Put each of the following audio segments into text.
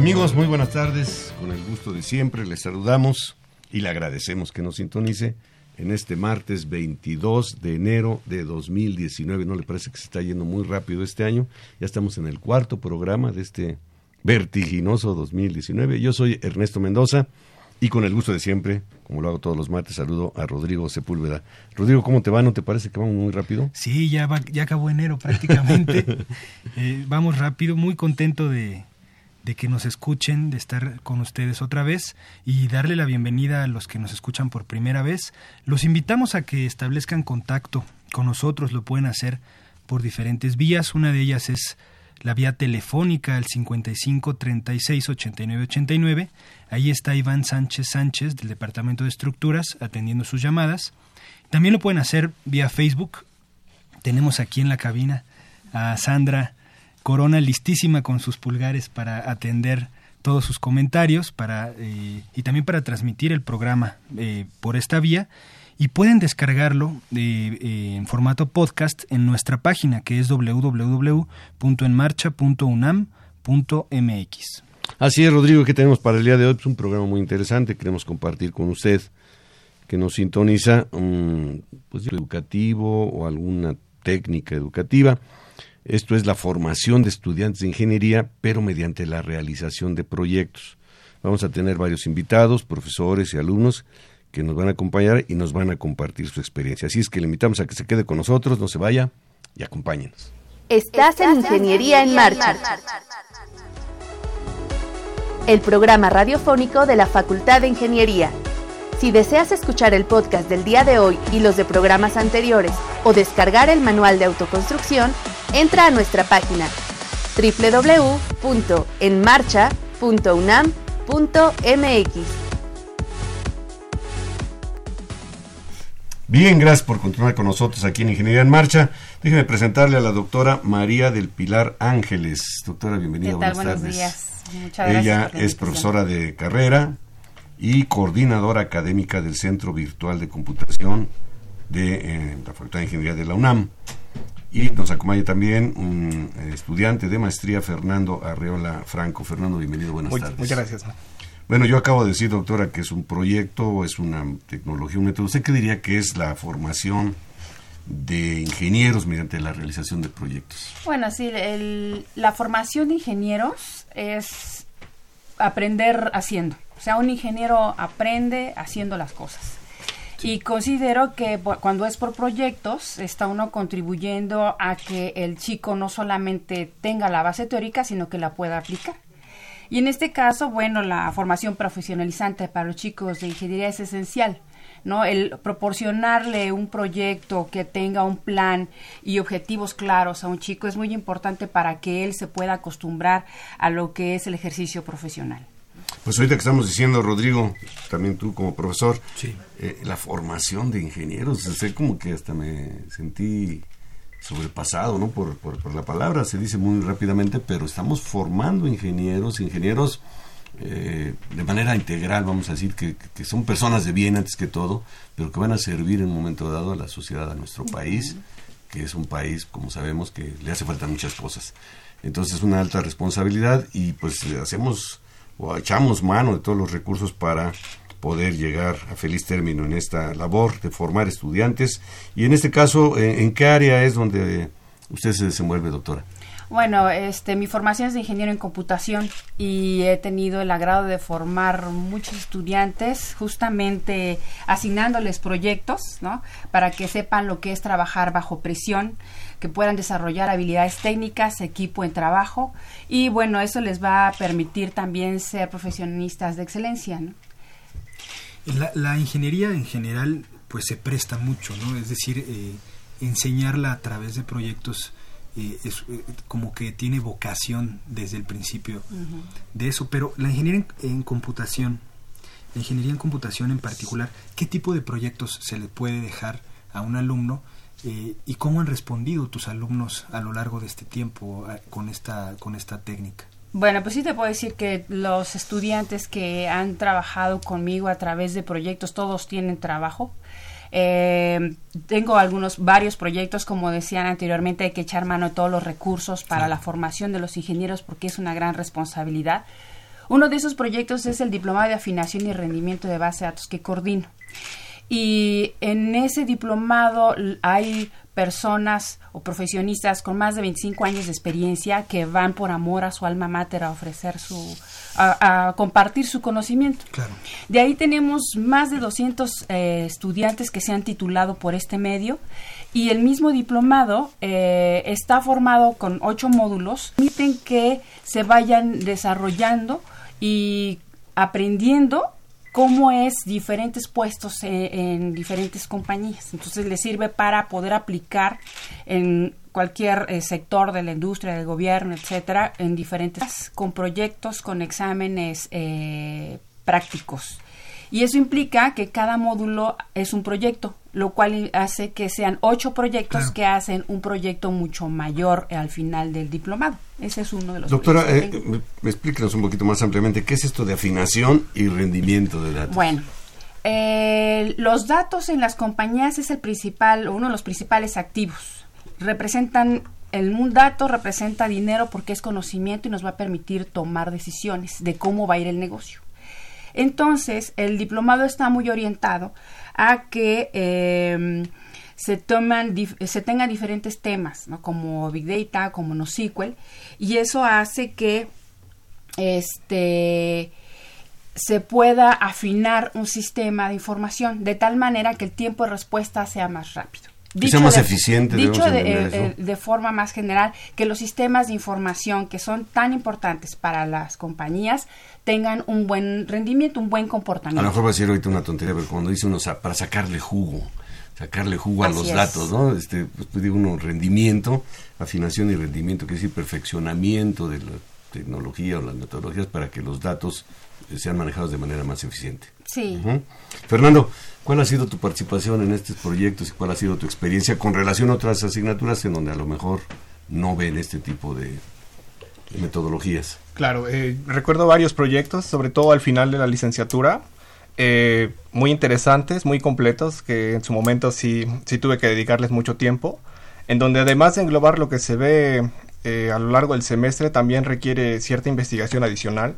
Amigos, muy buenas tardes. Con el gusto de siempre les saludamos y le agradecemos que nos sintonice en este martes 22 de enero de 2019. ¿No le parece que se está yendo muy rápido este año? Ya estamos en el cuarto programa de este vertiginoso 2019. Yo soy Ernesto Mendoza y con el gusto de siempre, como lo hago todos los martes, saludo a Rodrigo Sepúlveda. Rodrigo, ¿cómo te va? ¿No te parece que vamos muy rápido? Sí, ya, va, ya acabó enero prácticamente. Eh, vamos rápido, muy contento de, de que nos escuchen, de estar con ustedes otra vez y darle la bienvenida a los que nos escuchan por primera vez. Los invitamos a que establezcan contacto con nosotros, lo pueden hacer por diferentes vías. Una de ellas es la vía telefónica al 55 36 89 89. Ahí está Iván Sánchez Sánchez del Departamento de Estructuras atendiendo sus llamadas. También lo pueden hacer vía Facebook. Tenemos aquí en la cabina a Sandra Corona listísima con sus pulgares para atender todos sus comentarios para, eh, y también para transmitir el programa eh, por esta vía. Y pueden descargarlo eh, en formato podcast en nuestra página que es www.enmarcha.unam.mx. Así es, Rodrigo, que tenemos para el día de hoy? Es pues, un programa muy interesante. Queremos compartir con usted que nos sintoniza un pues, educativo o alguna técnica educativa esto es la formación de estudiantes de ingeniería, pero mediante la realización de proyectos. Vamos a tener varios invitados, profesores y alumnos que nos van a acompañar y nos van a compartir su experiencia. Así es que le invitamos a que se quede con nosotros, no se vaya y acompáñenos. Estás en Ingeniería en Marcha. El programa radiofónico de la Facultad de Ingeniería. Si deseas escuchar el podcast del día de hoy y los de programas anteriores o descargar el manual de autoconstrucción, entra a nuestra página www.enmarcha.unam.mx. Bien, gracias por continuar con nosotros aquí en Ingeniería en Marcha. Déjeme presentarle a la doctora María del Pilar Ángeles. Doctora, bienvenida. Buenas, Buenos días. Muchas Ella es profesora de carrera y coordinadora académica del Centro Virtual de Computación de eh, la Facultad de Ingeniería de la UNAM. Y nos acompaña también un eh, estudiante de maestría, Fernando Arreola Franco. Fernando, bienvenido, buenas tardes. Muchas gracias. Bueno, yo acabo de decir, doctora, que es un proyecto, es una tecnología, un método. ¿Usted qué diría que es la formación de ingenieros mediante la realización de proyectos? Bueno, sí, la formación de ingenieros es aprender haciendo. O sea, un ingeniero aprende haciendo las cosas. Y considero que cuando es por proyectos, está uno contribuyendo a que el chico no solamente tenga la base teórica, sino que la pueda aplicar. Y en este caso, bueno, la formación profesionalizante para los chicos de ingeniería es esencial. ¿no? El proporcionarle un proyecto que tenga un plan y objetivos claros a un chico es muy importante para que él se pueda acostumbrar a lo que es el ejercicio profesional. Pues ahorita que estamos diciendo, Rodrigo, también tú como profesor, eh, la formación de ingenieros, sé como que hasta me sentí sobrepasado, ¿no? Por, por, la palabra, se dice muy rápidamente, pero estamos formando ingenieros, ingenieros eh, de manera integral, vamos a decir, que, que, son personas de bien antes que todo, pero que van a servir en un momento dado a la sociedad, a nuestro país, que es un país, como sabemos, que le hace falta muchas cosas. Entonces es una alta responsabilidad y pues hacemos o echamos mano de todos los recursos para poder llegar a feliz término en esta labor de formar estudiantes. Y en este caso, ¿en qué área es donde usted se desenvuelve, doctora? Bueno, este, mi formación es de ingeniero en computación y he tenido el agrado de formar muchos estudiantes, justamente asignándoles proyectos, ¿no? Para que sepan lo que es trabajar bajo presión, que puedan desarrollar habilidades técnicas, equipo en trabajo y bueno, eso les va a permitir también ser profesionistas de excelencia, ¿no? La, ingeniería en general, pues se presta mucho, ¿no? Es decir, eh, enseñarla a través de proyectos eh, es eh, como que tiene vocación desde el principio de eso, pero la ingeniería en, computación, la ingeniería en computación en particular, ¿qué tipo de proyectos se le puede dejar a un alumno eh, y cómo han respondido tus alumnos a lo largo de este tiempo con esta con esta técnica? Bueno, pues sí te puedo decir que los estudiantes que han trabajado conmigo a través de proyectos, todos tienen trabajo. Eh, tengo algunos, varios proyectos, como decían anteriormente, hay que echar mano de todos los recursos para la formación de los ingenieros porque es una gran responsabilidad. Uno de esos proyectos es el Diplomado de Afinación y Rendimiento de Base de Datos que coordino. Y en ese diplomado hay personas o profesionistas con más de 25 años de experiencia que van por amor a su alma mater a ofrecer su, a, compartir su conocimiento. De ahí tenemos más de 200 eh, estudiantes que se han titulado por este medio y el mismo diplomado eh, está formado con ocho módulos, permiten que se vayan desarrollando y aprendiendo cómo es diferentes puestos en, diferentes compañías. Entonces le sirve para poder aplicar en cualquier eh, sector de la industria, del gobierno, etcétera, en diferentes con proyectos, con exámenes eh, prácticos. Y eso implica que cada módulo es un proyecto, lo cual hace que sean ocho proyectos que hacen un proyecto mucho mayor al final del diplomado. Ese es uno de los. Doctora, eh, explíquenos un poquito más ampliamente qué es esto de afinación y rendimiento de datos. Bueno, eh, los datos en las compañías es el principal, uno de los principales activos. Representan el, un dato representa dinero porque es conocimiento y nos va a permitir tomar decisiones de cómo va a ir el negocio. Entonces, el diplomado está muy orientado a que em, se, toman, se tengan diferentes temas, como Big Data, como NoSQL, y eso hace que este, se pueda afinar un sistema de información de tal manera que el tiempo de respuesta sea más rápido. Dicho sea más eficiente. Dicho de, eh, eh, de, forma más general, que los sistemas de información que son tan importantes para las compañías tengan un buen rendimiento, un buen comportamiento. A lo mejor va a decir ahorita una tontería, pero cuando dice uno para sacarle jugo, sacarle jugo a los datos, ¿no? Este, pues, pues digo uno, rendimiento, afinación y rendimiento, que decir perfeccionamiento de la tecnología o las metodologías para que los datos sean manejados de manera más eficiente. Sí. Fernando, ¿cuál ha sido tu participación en estos proyectos y cuál ha sido tu experiencia con relación a otras asignaturas en donde a lo mejor no ven este tipo de, metodologías? Claro, eh, recuerdo varios proyectos, sobre todo al final de la licenciatura, eh, muy interesantes, muy completos, que en su momento sí, sí tuve que dedicarles mucho tiempo, en donde además de englobar lo que se ve eh, a lo largo del semestre, también requiere cierta investigación adicional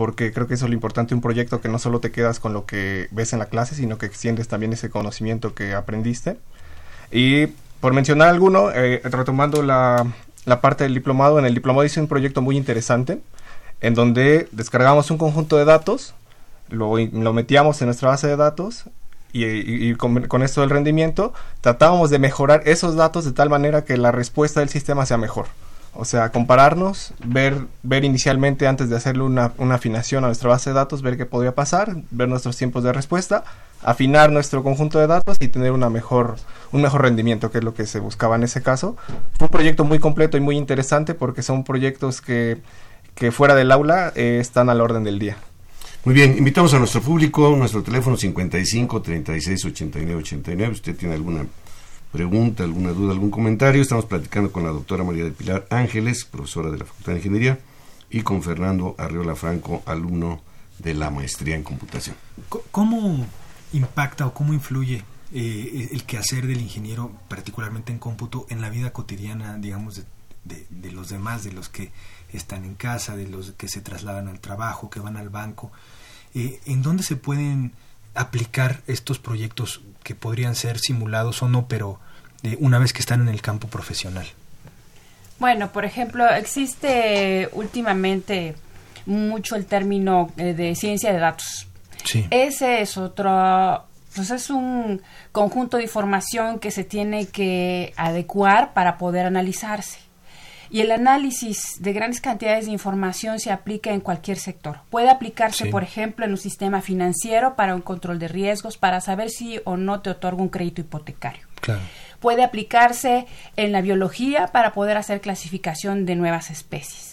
porque creo que eso es lo importante, un proyecto que no solo te quedas con lo que ves en la clase, sino que extiendes también ese conocimiento que aprendiste. Y por mencionar alguno, eh, retomando la, la, parte del diplomado, en el diplomado hice un proyecto muy interesante, en donde descargamos un conjunto de datos, lo, metíamos en nuestra base de datos y, con, con, esto del rendimiento tratábamos de mejorar esos datos de tal manera que la respuesta del sistema sea mejor. O sea, compararnos, ver, ver inicialmente antes de hacerle una, una, afinación a nuestra base de datos, ver qué podría pasar, ver nuestros tiempos de respuesta, afinar nuestro conjunto de datos y tener una mejor, un mejor rendimiento, que es lo que se buscaba en ese caso. Fue un proyecto muy completo y muy interesante porque son proyectos que, que fuera del aula eh, están al orden del día. Muy bien, invitamos a nuestro público, nuestro teléfono 55 36 89 89. ¿Usted tiene alguna pregunta, alguna duda, algún comentario, estamos platicando con la doctora María de Pilar Ángeles, profesora de la Facultad de Ingeniería, y con Fernando Arriola Franco, alumno de la maestría en computación. ¿Cómo impacta o cómo influye eh, el quehacer del ingeniero, particularmente en cómputo, en la vida cotidiana, digamos, de, los demás, de los que están en casa, de los que se trasladan al trabajo, que van al banco? Eh, ¿En dónde se pueden aplicar estos proyectos que podrían ser simulados o no, pero eh, una vez que están en el campo profesional? Bueno, por ejemplo, existe últimamente mucho el término eh, de ciencia de datos. Sí. Ese es otro, pues es un conjunto de información que se tiene que adecuar para poder analizarse. Y el análisis de grandes cantidades de información se aplica en cualquier sector. Puede aplicarse, Sí. por ejemplo, en un sistema financiero para un control de riesgos, para saber si o no te otorga un crédito hipotecario. Claro. Puede aplicarse en la biología para poder hacer clasificación de nuevas especies.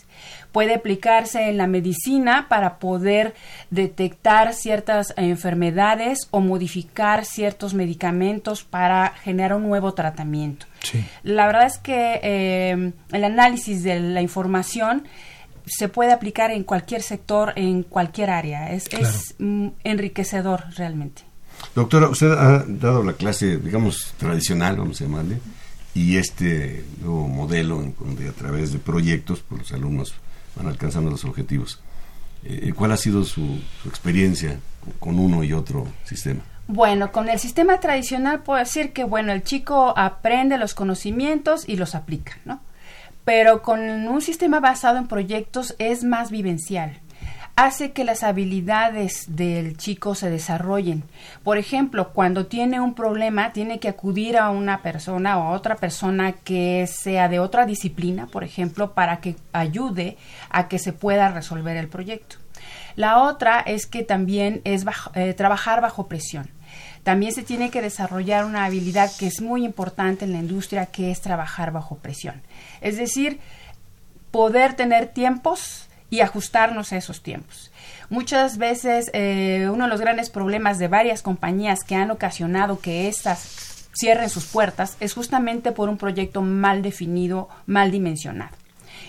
Puede aplicarse en la medicina para poder detectar ciertas enfermedades o modificar ciertos medicamentos para generar un nuevo tratamiento. Sí. La verdad es que eh, el análisis de la información se puede aplicar en cualquier sector, en cualquier área. Es, Claro. es mm, enriquecedor realmente. Doctora, usted ha dado la clase, digamos, tradicional, vamos a llamarle, y este nuevo modelo en donde a través de proyectos pues, los alumnos van alcanzando los objetivos. Eh, ¿Cuál ha sido su, su experiencia con uno y otro sistema? Bueno, con el sistema tradicional puedo decir que, bueno, el chico aprende los conocimientos y los aplica, ¿no? Pero con un sistema basado en proyectos es más vivencial. Hace que las habilidades del chico se desarrollen. Por ejemplo, cuando tiene un problema, tiene que acudir a una persona o a otra persona que sea de otra disciplina, por ejemplo, para que ayude a que se pueda resolver el proyecto. La otra es que también es bajo- eh, trabajar bajo presión. También se tiene que desarrollar una habilidad que es muy importante en la industria, que es trabajar bajo presión. Es decir, poder tener tiempos y ajustarnos a esos tiempos. Muchas veces eh, uno de los grandes problemas de varias compañías que han ocasionado que éstas cierren sus puertas es justamente por un proyecto mal definido, mal dimensionado.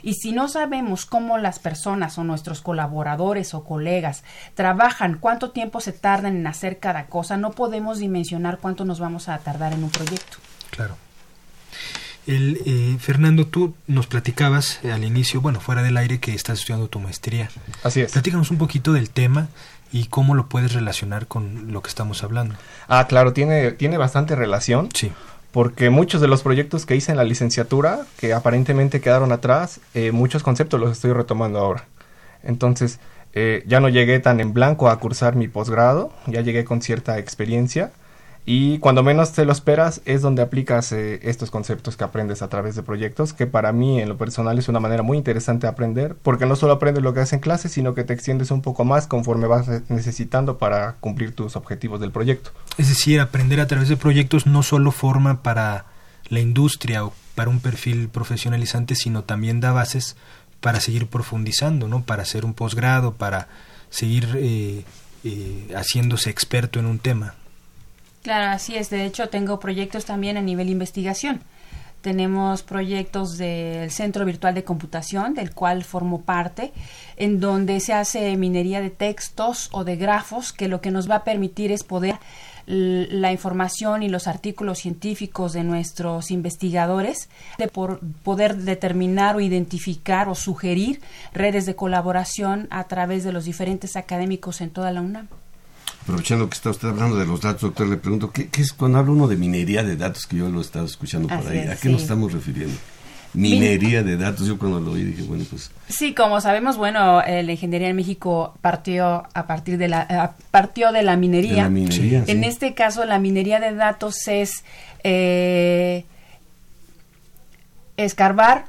Y si no sabemos cómo las personas o nuestros colaboradores o colegas trabajan, cuánto tiempo se tardan en hacer cada cosa, no podemos dimensionar cuánto nos vamos a tardar en un proyecto. Claro. El, eh, Fernando, tú nos platicabas eh, al inicio, bueno, fuera del aire, que estás estudiando tu maestría. Así es. Platícanos un poquito del tema y cómo lo puedes relacionar con lo que estamos hablando. Ah, claro, tiene, tiene bastante relación. Sí. Porque muchos de los proyectos que hice en la licenciatura, que aparentemente quedaron atrás, eh, muchos conceptos los estoy retomando ahora. Entonces, eh, ya no llegué tan en blanco a cursar mi posgrado, ya llegué con cierta experiencia. Y cuando menos te lo esperas es donde aplicas eh, estos conceptos que aprendes a través de proyectos, que para mí en lo personal es una manera muy interesante de aprender, porque no solo aprendes lo que haces en clase, sino que te extiendes un poco más conforme vas eh, necesitando para cumplir tus objetivos del proyecto. Es decir, aprender a través de proyectos no solo forma para la industria o para un perfil profesionalizante, sino también da bases para seguir profundizando, ¿no? Para hacer un posgrado, para seguir eh, eh, haciéndose experto en un tema. Claro, así es. De hecho, tengo proyectos también a nivel investigación. Tenemos proyectos del Centro Virtual de Computación, del cual formo parte, en donde se hace minería de textos o de grafos, que lo que nos va a permitir es poder la información y los artículos científicos de nuestros investigadores, de por poder determinar o identificar o sugerir redes de colaboración a través de los diferentes académicos en toda la UNAM. Aprovechando que está usted hablando de los datos, doctor, le pregunto, ¿qué, qué es cuando habla uno de minería de datos, que yo lo he estado escuchando por Así ahí? es, ¿A qué nos estamos refiriendo? Minería de datos, yo cuando lo oí dije, bueno, pues Sí, como sabemos, bueno, eh, la ingeniería en México partió a partir de la a- partió de la de minería. la minería. En sí. este caso, la minería de datos es eh, escarbar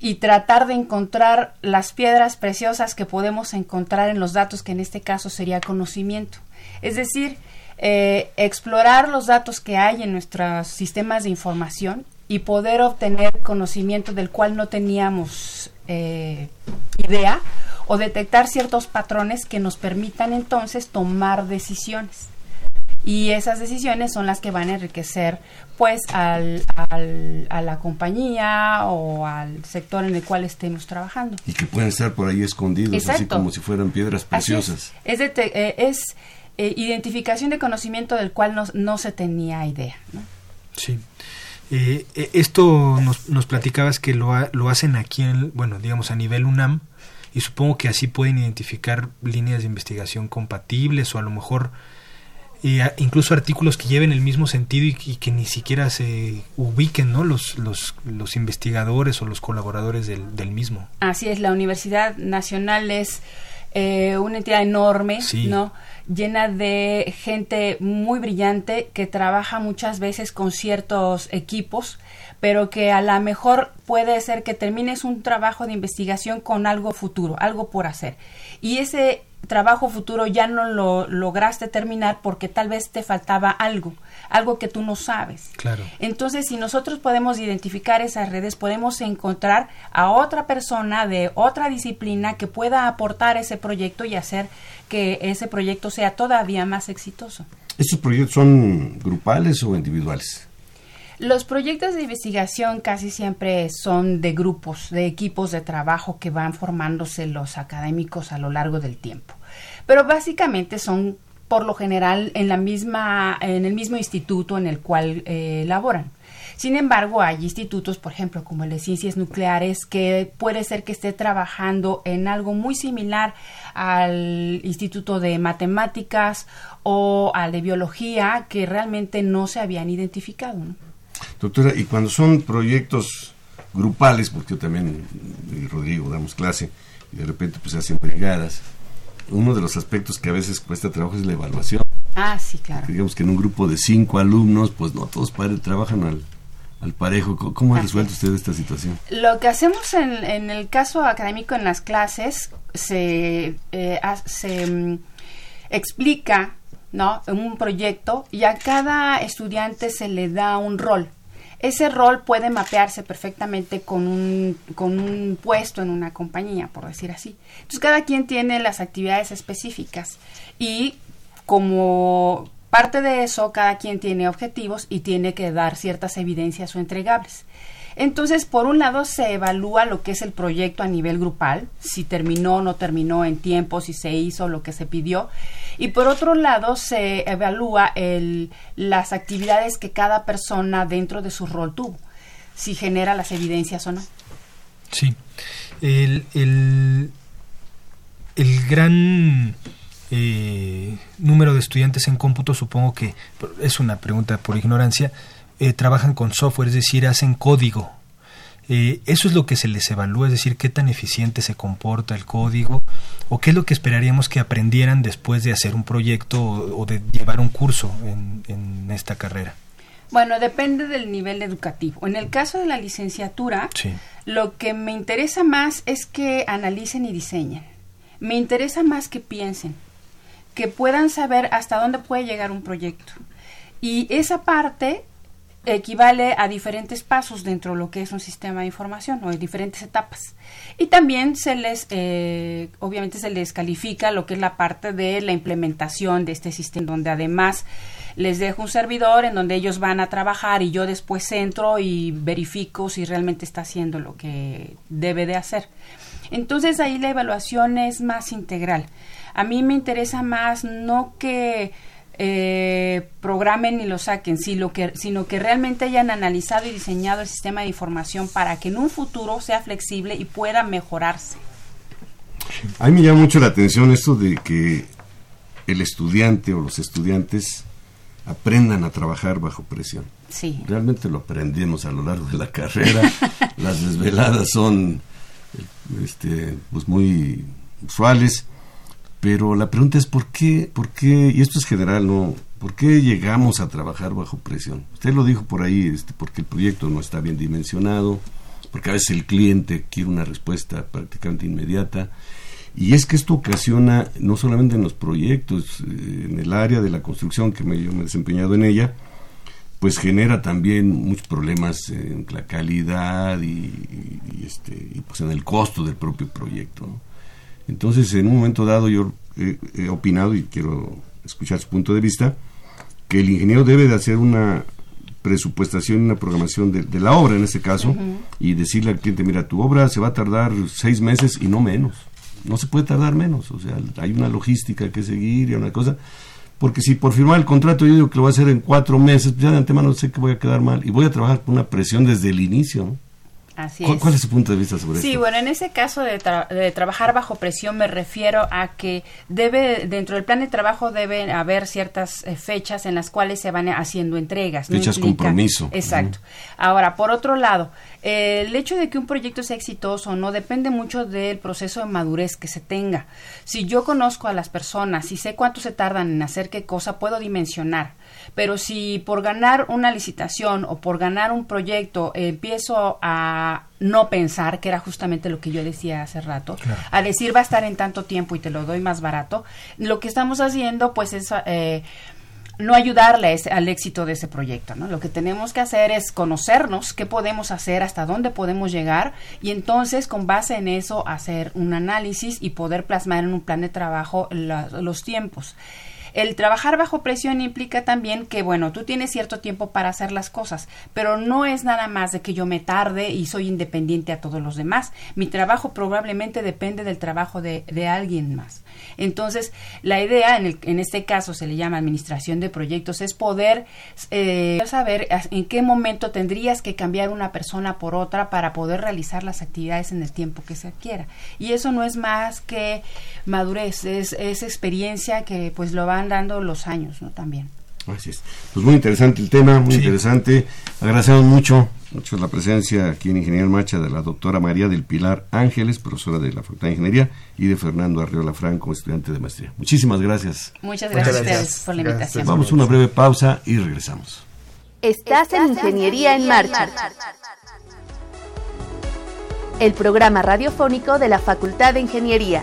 y tratar de encontrar las piedras preciosas que podemos encontrar en los datos, que en este caso sería conocimiento. Es decir, eh, explorar los datos que hay en nuestros sistemas de información y poder obtener conocimiento del cual no teníamos eh, idea o detectar ciertos patrones que nos permitan entonces tomar decisiones. Y esas decisiones son las que van a enriquecer pues al, al- a la compañía o al sector en el cual estemos trabajando. Y que pueden estar por ahí escondidos, así como si fueran piedras Así es. preciosas. Es, eh, es, eh, identificación de conocimiento del cual no, no se tenía idea. ¿no? Sí. Eh, eh, esto nos, nos platicabas que lo, ha- lo hacen aquí, en, bueno, digamos a nivel UNAM, y supongo que así pueden identificar líneas de investigación compatibles o a lo mejor incluso artículos que lleven el mismo sentido y, que ni siquiera se ubiquen ¿no? los, los, los investigadores o los colaboradores del, del, mismo. Así es, la Universidad Nacional es eh, una entidad enorme, ¿no? llena de gente muy brillante que trabaja muchas veces con ciertos equipos, pero que a lo mejor puede ser que termines un trabajo de investigación con algo futuro, algo por hacer. Y ese trabajo futuro ya no lo lograste terminar porque tal vez te faltaba algo, algo que tú no sabes. Claro. Entonces, si nosotros podemos identificar esas redes, podemos encontrar a otra persona de otra disciplina que pueda aportar ese proyecto y hacer que ese proyecto sea todavía más exitoso. ¿Estos proyectos son grupales o individuales? Los proyectos de investigación casi siempre son de grupos, de equipos de trabajo que van formándose los académicos a lo largo del tiempo. Pero básicamente son por lo general en la misma en el mismo instituto en el cual eh, laboran. Sin embargo, hay institutos, por ejemplo, como el de ciencias nucleares, que puede ser que esté trabajando en algo muy similar al instituto de matemáticas o al de biología, que realmente no se habían identificado. Doctora, y cuando son proyectos grupales, porque yo también y Rodrigo damos clase, y de repente pues se hacen brigadas, uno de los aspectos que a veces cuesta trabajo es la evaluación. Ah, sí, claro. Digamos que en un grupo de cinco alumnos, pues no todos trabajan al, al parejo. ¿Cómo ha resuelto usted esta situación? Lo que hacemos en, en el caso académico en las clases se, eh, se mm, explica ¿no? un proyecto y a cada estudiante se le da un rol. Ese rol puede mapearse perfectamente con un, con un puesto en una compañía, por decir así. Entonces, cada quien tiene las actividades específicas y como parte de eso, cada quien tiene objetivos y tiene que dar ciertas evidencias o entregables. Entonces, por un lado, se evalúa lo que es el proyecto a nivel grupal, si terminó o no terminó en tiempo, si se hizo lo que se pidió. Y por otro lado, se evalúa el, las actividades que cada persona dentro de su rol tuvo, si genera las evidencias o no. Sí. El, el, el gran eh, número de estudiantes en cómputo, supongo que es una pregunta por ignorancia, eh, trabajan con software, es decir, hacen código. Eh, eso es lo que se les evalúa, es decir, qué tan eficiente se comporta el código o qué es lo que esperaríamos que aprendieran después de hacer un proyecto o, de llevar un curso en, en, esta carrera. Bueno, depende del nivel educativo. En el caso de la licenciatura, lo que me interesa más es que analicen y diseñen. Me interesa más que piensen, que puedan saber hasta dónde puede llegar un proyecto. Y esa parte equivale a diferentes pasos dentro de lo que es un sistema de información o de diferentes etapas. Y también se les, eh, obviamente se les califica lo que es la parte de la implementación de este sistema, donde además les dejo un servidor en donde ellos van a trabajar y yo después entro y verifico si realmente está haciendo lo que debe de hacer. Entonces ahí la evaluación es más integral. A mí me interesa más no que eh, programen y lo saquen, sino que, sino que realmente hayan analizado y diseñado el sistema de información para que en un futuro sea flexible y pueda mejorarse. A mí me llama mucho la atención esto de que el estudiante o los estudiantes aprendan a trabajar bajo presión. Sí. Realmente lo aprendimos a lo largo de la carrera. Las desveladas son este, pues muy usuales pero la pregunta es por qué, por qué, y esto es general, ¿no? ¿Por qué llegamos a trabajar bajo presión? Usted lo dijo por ahí, este, porque el proyecto no está bien dimensionado, porque a veces el cliente quiere una respuesta prácticamente inmediata. Y es que esto ocasiona, no solamente en los proyectos, eh, en el área de la construcción que me, yo me he desempeñado en ella, pues genera también muchos problemas en la calidad y, este, y pues en el costo del propio proyecto. ¿no? Entonces, en un momento dado yo he, opinado y quiero escuchar su punto de vista, que el ingeniero debe de hacer una presupuestación, una programación de, la obra en este caso, y decirle al cliente, mira, tu obra se va a tardar seis meses y no menos. No se puede tardar menos, o sea, hay una logística que seguir y una cosa, porque si por firmar el contrato yo digo que lo voy a hacer en cuatro meses, pues ya de antemano sé que voy a quedar mal y voy a trabajar con una presión desde el inicio, ¿no? ¿Cuál, es su punto de vista sobre esto? Sí, bueno, en ese caso de, de, trabajar bajo presión me refiero a que debe dentro del plan de trabajo deben haber ciertas eh, fechas en las cuales se van haciendo entregas. Fechas compromiso. Exacto. Ahora, por otro lado, el hecho de que un proyecto sea exitoso no depende mucho del proceso de madurez que se tenga. Si yo conozco a las personas y sé cuánto se tardan en hacer qué cosa, puedo dimensionar. Pero si por ganar una licitación o por ganar un proyecto empiezo a no pensar, que era justamente lo que yo decía hace rato, a decir va a estar en tanto tiempo y te lo doy más barato, lo que estamos haciendo pues es... Eh, no ayudarle al éxito de ese proyecto. ¿no? Lo que tenemos que hacer es conocernos, qué podemos hacer, hasta dónde podemos llegar y entonces con base en eso hacer un análisis y poder plasmar en un plan de trabajo los tiempos. El trabajar bajo presión implica también que, bueno, tú tienes cierto tiempo para hacer las cosas, pero no es nada más de que yo me tarde y soy independiente a todos los demás. Mi trabajo probablemente depende del trabajo de, de alguien más. Entonces, la idea, en, el, en este caso se le llama administración de proyectos, es poder eh, saber en qué momento tendrías que cambiar una persona por otra para poder realizar las actividades en el tiempo que se adquiera. Y eso no es más que madurez, es, es experiencia que pues lo van dando los años, ¿no? También. Así es. Pues muy interesante el tema, muy interesante. Agradecemos mucho, mucho la presencia aquí en Ingeniería en Marcha de la doctora María del Pilar Ángeles, profesora de la Facultad de Ingeniería, y de Fernando Arriola Franco, estudiante de maestría. Muchísimas gracias. Muchas gracias, a ustedes por la invitación. Vamos a una breve pausa y regresamos. Estás en Ingeniería en Marcha. El programa radiofónico de la Facultad de Ingeniería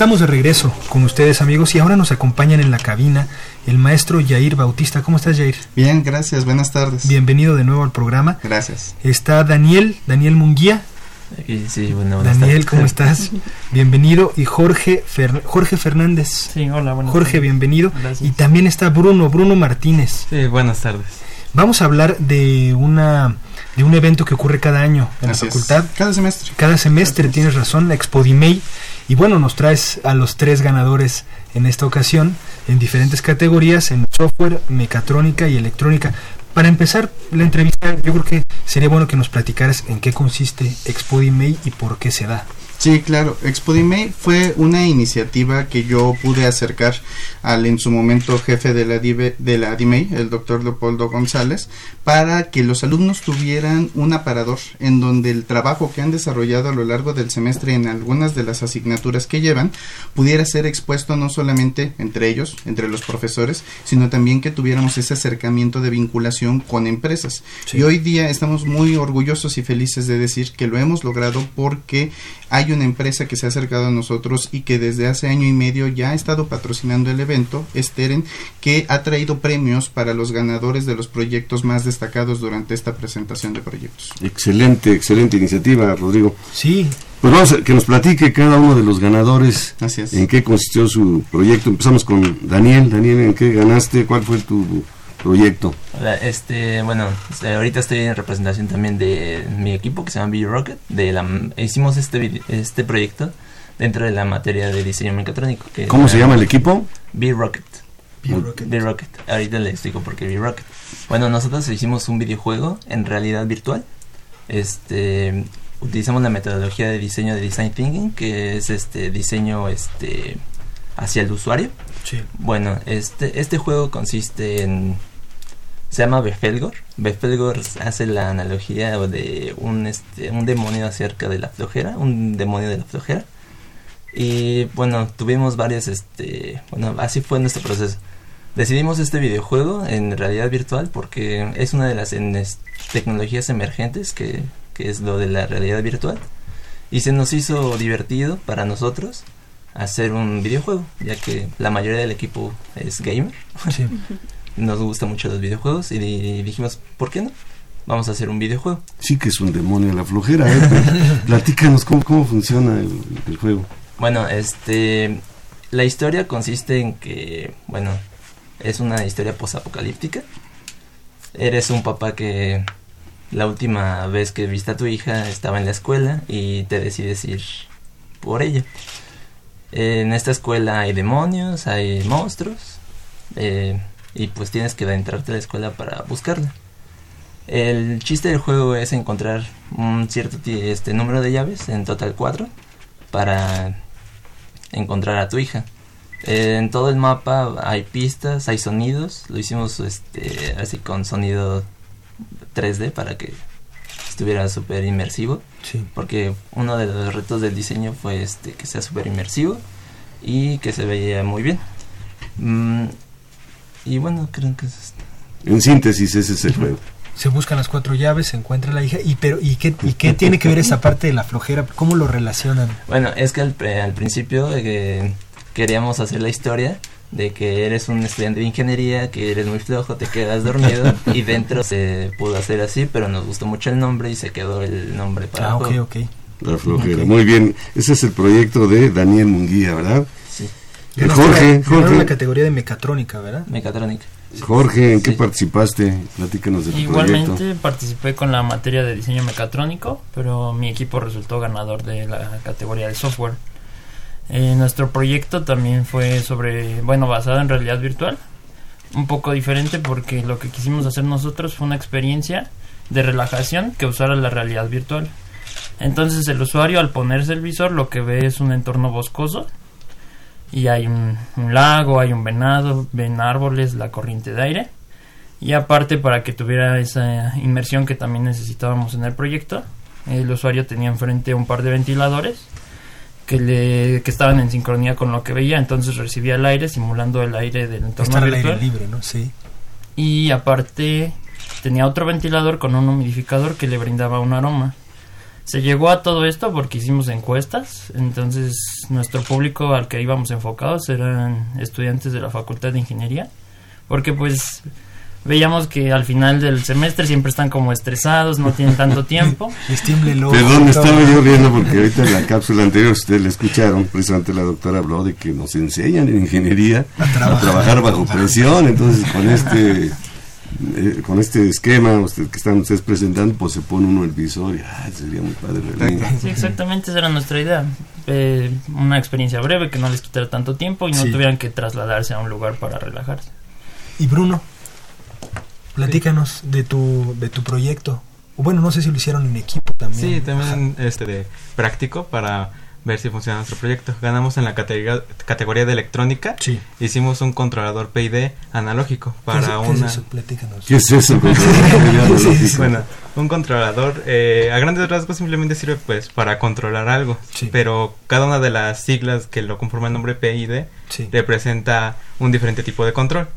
Estamos de regreso con ustedes amigos y ahora nos acompañan en la cabina el maestro Yair Bautista. ¿Cómo estás Yair? Bien, gracias, buenas tardes. Bienvenido de nuevo al programa. Gracias. Está Daniel, Daniel Munguía. sí, bueno, Daniel, ¿cómo estás? bienvenido. Y Jorge, Jorge Fernández. Sí, hola, buenas Jorge, bienvenido. Y también está Bruno, Bruno Martínez. Sí, buenas tardes. Vamos a hablar de una de un evento que ocurre cada año en la facultad. Cada semestre. Cada semestre, tienes razón, la Expodimei. Y bueno, nos traes a los tres ganadores en esta ocasión, en diferentes categorías, en software, mecatrónica y electrónica. Para empezar la entrevista, yo creo que sería bueno que nos platicaras en qué consiste Expodimei y por qué se da. Sí, claro. Expodime fue una iniciativa que yo pude acercar al en su momento jefe de la, de la DIMEI, el doctor Leopoldo González, para que los alumnos tuvieran un aparador en donde el trabajo que han desarrollado a lo largo del semestre en algunas de las asignaturas que llevan pudiera ser expuesto no solamente entre ellos, entre los profesores, sino también que tuviéramos ese acercamiento de vinculación con empresas. Y hoy día estamos muy orgullosos y felices de decir que lo hemos logrado porque hay una empresa que se ha acercado a nosotros y que desde hace año y medio ya ha estado patrocinando el evento, Steren, que ha traído premios para los ganadores de los proyectos más destacados durante esta presentación de proyectos. Excelente, excelente iniciativa, Rodrigo. Sí. Pues vamos a que nos platique cada uno de los ganadores Así en qué consistió su proyecto. Empezamos con Daniel. Daniel, ¿en qué ganaste? ¿Cuál fue tu proyecto? Hola, este, bueno, ahorita estoy en representación también de mi equipo que se llama B-Rocket. De la, hicimos este, este proyecto dentro de la materia de diseño mecatrónico. Que ¿Cómo se llama el equipo? B-Rocket. B-Rocket. Ahorita le explico por qué B-Rocket. Bueno, nosotros hicimos un videojuego en realidad virtual. Este, utilizamos la metodología de diseño de design thinking, que es este diseño este hacia el usuario. Sí. Bueno, este este juego consiste en se llama Befelgor. Befelgor hace la analogía de un, este, un demonio acerca de la flojera, un demonio de la flojera. Y bueno, tuvimos varias, este, bueno, así fue nuestro proceso. Decidimos este videojuego en realidad virtual porque es una de las tecnologías emergentes que, que es lo de la realidad virtual. Y se nos hizo divertido para nosotros hacer un videojuego, ya que la mayoría del equipo es gamer. Sí. nos gustan mucho los videojuegos y dijimos, ¿por qué no? Vamos a hacer un videojuego. Sí que es un demonio la flojera, ¿eh? Platícanos cómo, cómo funciona el, juego. Bueno, este, la historia consiste en que, bueno, es una historia posapocalíptica. Eres un papá que la última vez que viste a tu hija estaba en la escuela y te decides ir por ella. En esta escuela hay demonios, hay monstruos. Eh, y pues tienes que entrarte a la escuela para buscarla. El chiste del juego es encontrar un cierto este número de llaves, en total cuatro, para encontrar a tu hija. En todo el mapa hay pistas, hay sonidos, lo hicimos este así con sonido 3D para que estuviera súper inmersivo. Porque uno de los retos del diseño fue este que sea súper inmersivo y que se veía muy bien. Mm, y bueno, creo que es esto. En síntesis, ese es el juego. Se buscan las cuatro llaves, se encuentra la hija. ¿Y, pero, ¿y, qué, y qué tiene que ver esa parte de la flojera? ¿Cómo lo relacionan? Bueno, es que al, al principio eh, queríamos hacer la historia de que eres un estudiante de ingeniería, que eres muy flojo, te quedas dormido y dentro se pudo hacer así, pero nos gustó mucho el nombre y se quedó el nombre para Ah, ok, ok. La flojera. Muy bien. Ese es el proyecto de Daniel Munguía, ¿verdad? Jorge, Jorge. la categoría de mecatrónica, ¿verdad? Mecatrónica. Jorge, ¿en qué participaste? Platícanos Igualmente participé con la materia de diseño mecatrónico, pero mi equipo resultó ganador de la categoría de software. Eh, nuestro proyecto también fue sobre, bueno, basado en realidad virtual. Un poco diferente porque lo que quisimos hacer nosotros fue una experiencia de relajación que usara la realidad virtual. Entonces el usuario al ponerse el visor lo que ve es un entorno boscoso y hay un, lago, hay un venado, ven árboles, la corriente de aire. Y aparte para que tuviera esa inmersión que también necesitábamos en el proyecto, el usuario tenía enfrente un par de ventiladores que, le, que estaban en sincronía con lo que veía, entonces recibía el aire simulando el aire del entorno Estar aire libre, ¿no? Sí. Y aparte tenía otro ventilador con un humidificador que le brindaba un aroma. Se llegó a todo esto porque hicimos encuestas, entonces nuestro público al que íbamos enfocados eran estudiantes de la Facultad de Ingeniería, porque pues veíamos que al final del semestre siempre están como estresados, no tienen tanto tiempo. Perdón, me estaba yo riendo porque ahorita en la cápsula anterior ustedes le escucharon, precisamente la doctora habló de que nos enseñan en ingeniería a trabajar bajo presión, entonces con este eh, con este esquema usted, que están ustedes presentando, pues se pone uno el visor y sería muy padre. Sí, exactamente, esa era nuestra idea. Eh, una experiencia breve que no les quitara tanto tiempo y no tuvieran que trasladarse a un lugar para relajarse. Y Bruno, platícanos de tu, de tu proyecto. Bueno, no sé si lo hicieron en equipo también. Sí, también este de práctico para ver si funciona nuestro proyecto. Ganamos en la categoría, categoría de electrónica. Sí. Hicimos un controlador PID analógico para una... ¿Qué es eso? bueno, un controlador eh, a grandes rasgos simplemente sirve pues para controlar algo. Pero cada una de las siglas que lo conforma el nombre PID representa un diferente tipo de control.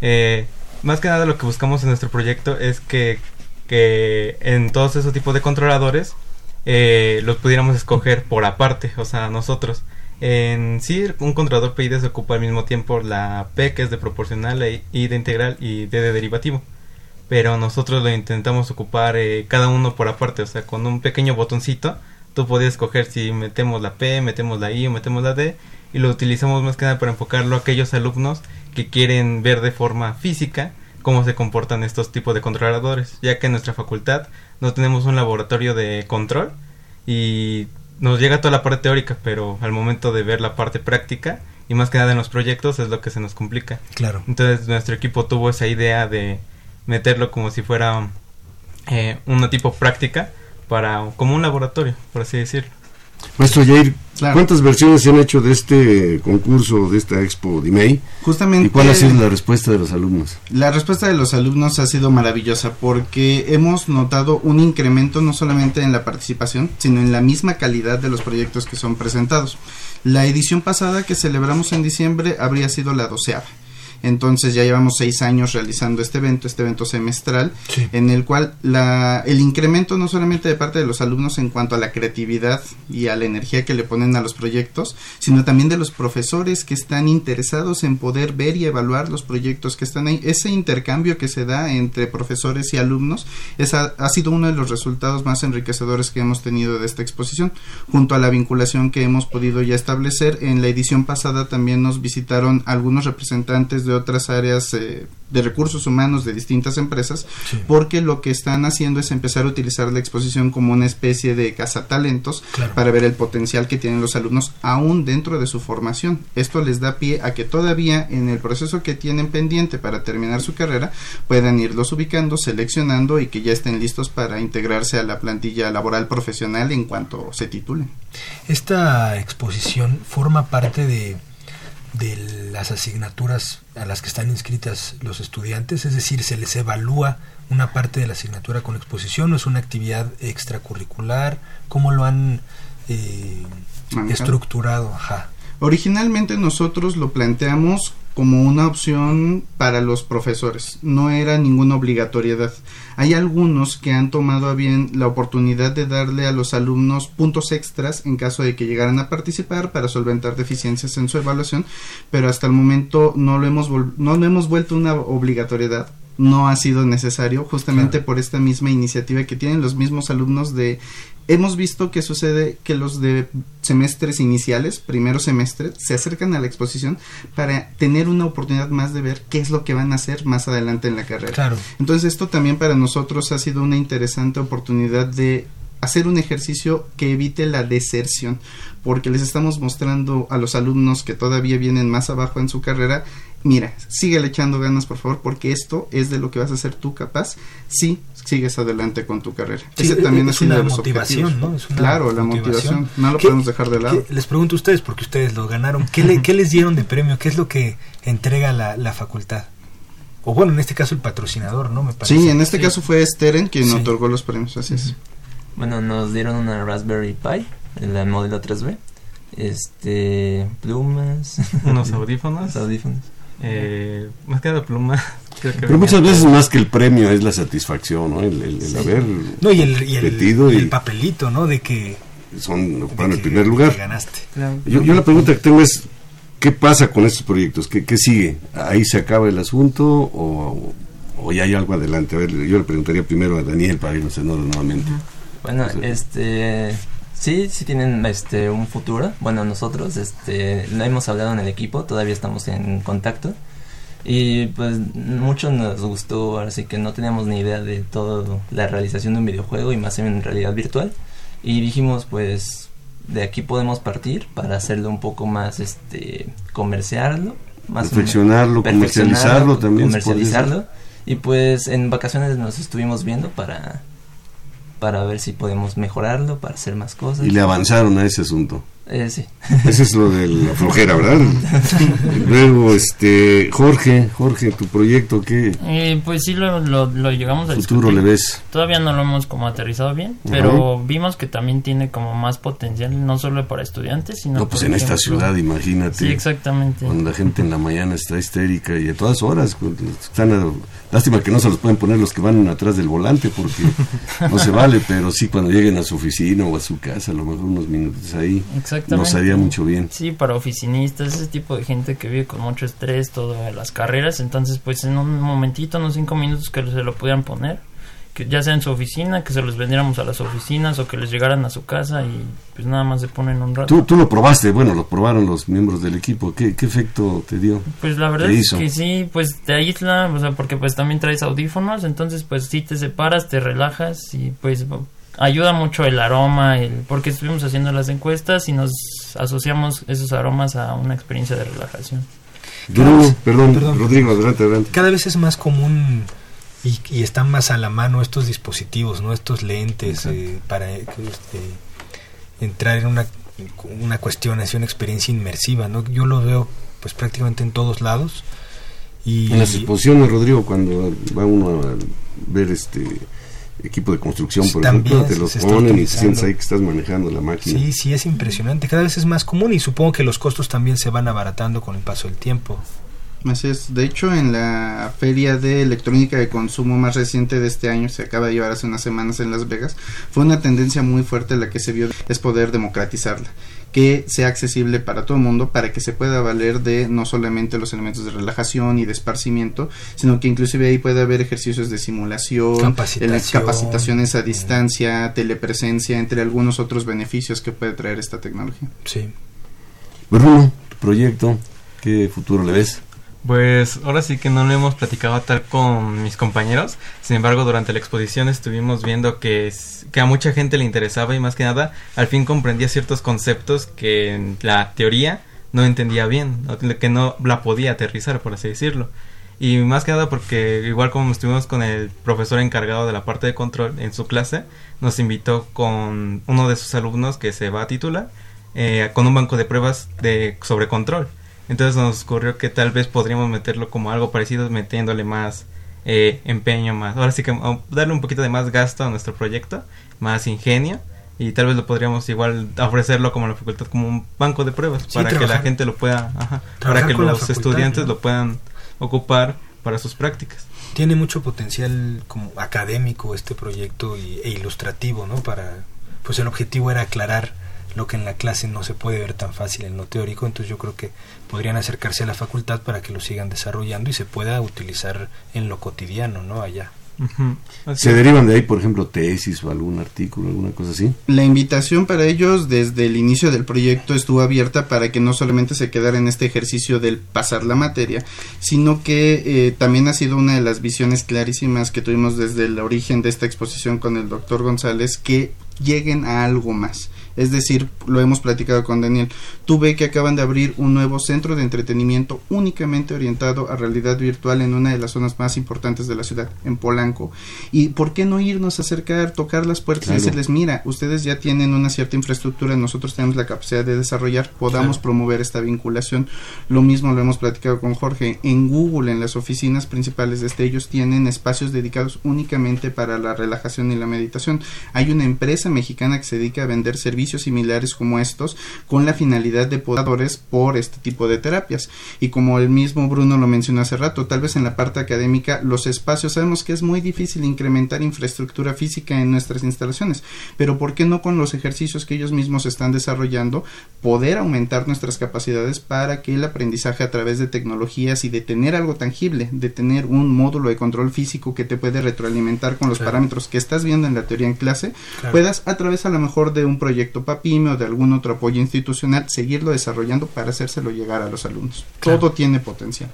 Eh, más que nada lo que buscamos en nuestro proyecto es que, que en todos esos tipos de controladores eh, los pudiéramos escoger por aparte, o sea, nosotros. En sí, un controlador PID se ocupa al mismo tiempo la P, que es de proporcional, e I de integral y D de derivativo. Pero nosotros lo intentamos ocupar eh, cada uno por aparte, o sea, con un pequeño botoncito, tú podías escoger si metemos la P, metemos la I o metemos la D, y lo utilizamos más que nada para enfocarlo a aquellos alumnos que quieren ver de forma física cómo se comportan estos tipos de controladores, ya que en nuestra facultad no tenemos un laboratorio de control y nos llega toda la parte teórica, pero al momento de ver la parte práctica y más que nada en los proyectos es lo que se nos complica. Claro. Entonces nuestro equipo tuvo esa idea de meterlo como si fuera eh, una tipo práctica para como un laboratorio, por así decirlo. Maestro Jair, ¿cuántas versiones se han hecho de este concurso, de esta Expo DIMEI? Justamente. ¿Y cuál ha sido la respuesta de los alumnos? La respuesta de los alumnos ha sido maravillosa porque hemos notado un incremento no solamente en la participación, sino en la misma calidad de los proyectos que son presentados. La edición pasada que celebramos en diciembre habría sido la doceava. Entonces ya llevamos seis años realizando este evento, este evento semestral, en el cual la, el incremento no solamente de parte de los alumnos en cuanto a la creatividad y a la energía que le ponen a los proyectos, sino también de los profesores que están interesados en poder ver y evaluar los proyectos que están ahí. Ese intercambio que se da entre profesores y alumnos esa, ha sido uno de los resultados más enriquecedores que hemos tenido de esta exposición, junto a la vinculación que hemos podido ya establecer. En la edición pasada también nos visitaron algunos representantes de otras áreas eh, de recursos humanos de distintas empresas, porque lo que están haciendo es empezar a utilizar la exposición como una especie de cazatalentos para ver el potencial que tienen los alumnos aún dentro de su formación. Esto les da pie a que todavía en el proceso que tienen pendiente para terminar su carrera puedan irlos ubicando, seleccionando y que ya estén listos para integrarse a la plantilla laboral profesional en cuanto se titulen. Esta exposición forma parte de de las asignaturas a las que están inscritas los estudiantes, es decir, se les evalúa una parte de la asignatura con exposición o es una actividad extracurricular, ¿cómo lo han eh, estructurado? Originalmente nosotros lo planteamos como una opción para los profesores, no era ninguna obligatoriedad. Hay algunos que han tomado a bien la oportunidad de darle a los alumnos puntos extras en caso de que llegaran a participar para solventar deficiencias en su evaluación, pero hasta el momento no lo hemos, no lo hemos vuelto una obligatoriedad no ha sido necesario justamente por esta misma iniciativa que tienen los mismos alumnos de hemos visto que sucede que los de semestres iniciales, primero semestre, se acercan a la exposición para tener una oportunidad más de ver qué es lo que van a hacer más adelante en la carrera. Claro. Entonces esto también para nosotros ha sido una interesante oportunidad de hacer un ejercicio que evite la deserción, porque les estamos mostrando a los alumnos que todavía vienen más abajo en su carrera mira, sigue echando ganas, por favor, porque esto es de lo que vas a ser tú capaz si sigues adelante con tu carrera. Ese también es, una motivación, ¿no? claro, la motivación, no lo podemos dejar de lado. Les pregunto a ustedes, porque ustedes lo ganaron, ¿qué, les dieron de premio? ¿Qué es lo que entrega la, facultad? O bueno, en este caso el patrocinador, ¿no? Me Sí, en este caso fue Steren quien otorgó los premios, así es. Bueno, nos dieron una Raspberry Pi, el modelo 3B, este, plumas. Unos audífonos. audífonos eh, más que la pluma. Pero muchas veces más que el premio es la satisfacción, ¿no? El, haber no, y el, y el, papelito, ¿no? De que son ocupan el primer lugar. Ganaste. Yo, yo, la pregunta que tengo es ¿qué pasa con estos proyectos? ¿Qué, qué sigue? ¿Ahí se acaba el asunto o, o, ya hay algo adelante? A ver, yo le preguntaría primero a Daniel para irnos en orden nuevamente. Bueno, este Sí, sí tienen este un futuro. Bueno, nosotros este lo hemos hablado en el equipo, todavía estamos en contacto. Y pues mucho nos gustó, así que no teníamos ni idea de toda la realización de un videojuego y más en realidad virtual. Y dijimos, pues de aquí podemos partir para hacerlo un poco más este comerciarlo, más perfeccionarlo, comercializarlo también. Comercializarlo. Y pues en vacaciones nos estuvimos viendo para para ver si podemos mejorarlo, para hacer más cosas. Y le avanzaron a ese asunto. Eh, sí. Ese es lo de la flojera, ¿verdad? Luego, este, Jorge, Jorge, tu proyecto, ¿qué? Eh, pues sí, lo, lo, llegamos a futuro le ves? Todavía no lo hemos como aterrizado bien, pero vimos que también tiene como más potencial, no solo para estudiantes, sino... No, pues en esta ciudad, imagínate. Sí, exactamente. Cuando la gente en la mañana está histérica y a todas horas, están a, lástima que no se los pueden poner los que van atrás del volante porque no se vale, pero sí cuando lleguen a su oficina o a su casa, a lo mejor unos minutos ahí. Nos haría mucho bien. Sí, para oficinistas, ese tipo de gente que vive con mucho estrés, todas las carreras, entonces pues en un momentito, unos cinco minutos que se lo pudieran poner, que ya sea en su oficina, que se los vendiéramos a las oficinas o que les llegaran a su casa y pues nada más se ponen un rato. Tú, tú lo probaste, bueno, lo probaron los miembros del equipo, ¿qué, qué efecto te dio? Pues la verdad es que sí, pues te aísla, o sea, porque pues también traes audífonos, entonces pues sí te separas, te relajas y pues ayuda mucho el aroma, el, porque estuvimos haciendo las encuestas y nos asociamos esos aromas a una experiencia de relajación. perdón, Rodrigo, adelante, adelante. Cada vez es más común y, están más a la mano estos dispositivos, no estos lentes eh, para este, entrar en una una cuestión, es una experiencia inmersiva, ¿no? Yo lo veo pues prácticamente en todos lados. Y, en las exposiciones, Rodrigo, cuando va uno a ver este equipo de construcción, por ejemplo, te los ponen y sientes ahí que estás manejando la máquina. Sí, sí, es impresionante. Cada vez es más común y supongo que los costos también se van abaratando con el paso del tiempo. Así es. De hecho, en la feria de electrónica de consumo más reciente de este año, se acaba de llevar hace unas semanas en Las Vegas, fue una tendencia muy fuerte la que se vio es poder democratizarla que sea accesible para todo el mundo, para que se pueda valer de no solamente los elementos de relajación y de esparcimiento, sino que inclusive ahí puede haber ejercicios de simulación, capacitaciones a distancia, telepresencia, entre algunos otros beneficios que puede traer esta tecnología. Sí. Bruno, tu proyecto, ¿qué futuro le ves? Pues ahora sí que no lo hemos platicado tal con mis compañeros, sin embargo durante la exposición estuvimos viendo que, a mucha gente le interesaba y más que nada al fin comprendía ciertos conceptos que en la teoría no entendía bien, que no la podía aterrizar por así decirlo. Y más que nada porque igual como estuvimos con el profesor encargado de la parte de control en su clase, nos invitó con uno de sus alumnos que se va a titular eh, con un banco de pruebas de sobre control entonces nos ocurrió que tal vez podríamos meterlo como algo parecido, metiéndole más eh, empeño, más. Ahora sí que darle un poquito de más gasto a nuestro proyecto, más ingenio. Y tal vez lo podríamos igual ofrecerlo como la facultad, como un banco de pruebas, para que la gente lo pueda, para que los estudiantes lo puedan ocupar para sus prácticas. Tiene mucho potencial como académico este proyecto e ilustrativo, ¿no? Para, pues el objetivo era aclarar lo que en la clase no se puede ver tan fácil en lo teórico, entonces yo creo que podrían acercarse a la facultad para que lo sigan desarrollando y se pueda utilizar en lo cotidiano, ¿no? Allá. ¿Se derivan de ahí, por ejemplo, tesis o algún artículo, alguna cosa así? La invitación para ellos desde el inicio del proyecto estuvo abierta para que no solamente se quedara en este ejercicio del pasar la materia, sino que eh, también ha sido una de las visiones clarísimas que tuvimos desde el origen de esta exposición con el doctor González, que lleguen a algo más es decir, lo hemos platicado con Daniel, tú ve que acaban de abrir un nuevo centro de entretenimiento únicamente orientado a realidad virtual en una de las zonas más importantes de la ciudad, en Polanco. ¿Y por qué no irnos a acercar, tocar las puertas y decirles, mira, ustedes ya tienen una cierta infraestructura, nosotros tenemos la capacidad de desarrollar, podamos promover esta vinculación? Lo mismo lo hemos platicado con Jorge. En Google, en las oficinas principales de este, ellos tienen espacios dedicados únicamente para la relajación y la meditación. Hay una empresa mexicana que se dedica a vender servicios similares como estos con la finalidad de podadores por este tipo de terapias. Y como el mismo Bruno lo mencionó hace rato, tal vez en la parte académica los espacios sabemos que es muy difícil incrementar infraestructura física en nuestras instalaciones, pero ¿por qué no con los ejercicios que ellos mismos están desarrollando poder aumentar nuestras capacidades para que el aprendizaje a través de tecnologías y de tener algo tangible, de tener un módulo de control físico que te puede retroalimentar con los parámetros que estás viendo en la teoría en clase, puedas a través a lo mejor de un proyecto PAPIME o de algún otro apoyo institucional, seguirlo desarrollando para hacérselo llegar a los alumnos. Todo tiene potencial.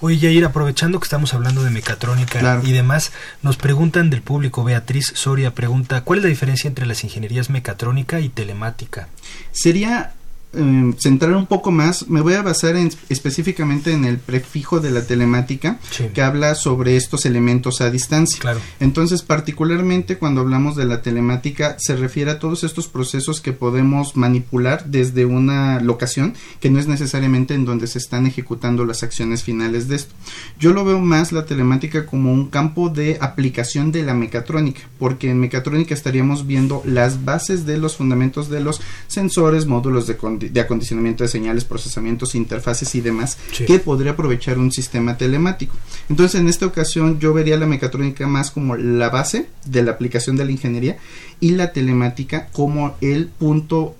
Oye, Jair, aprovechando que estamos hablando de mecatrónica y demás, nos preguntan del público, Beatriz Soria pregunta, ¿cuál es la diferencia entre las ingenierías mecatrónica y telemática? Sería eh, centrar un poco más, me voy a basar en, específicamente en el prefijo de la telemática que habla sobre estos elementos a distancia. Entonces, particularmente cuando hablamos de la telemática, se refiere a todos estos procesos que podemos manipular desde una locación que no es necesariamente en donde se están ejecutando las acciones finales de esto. Yo lo veo más la telemática como un campo de aplicación de la mecatrónica, porque en mecatrónica estaríamos viendo las bases de los fundamentos de los sensores, módulos de de acondicionamiento de señales, procesamientos, interfaces y demás que podría aprovechar un sistema telemático. Entonces, en esta ocasión yo vería la mecatrónica más como la base de la aplicación de la ingeniería y la telemática como el punto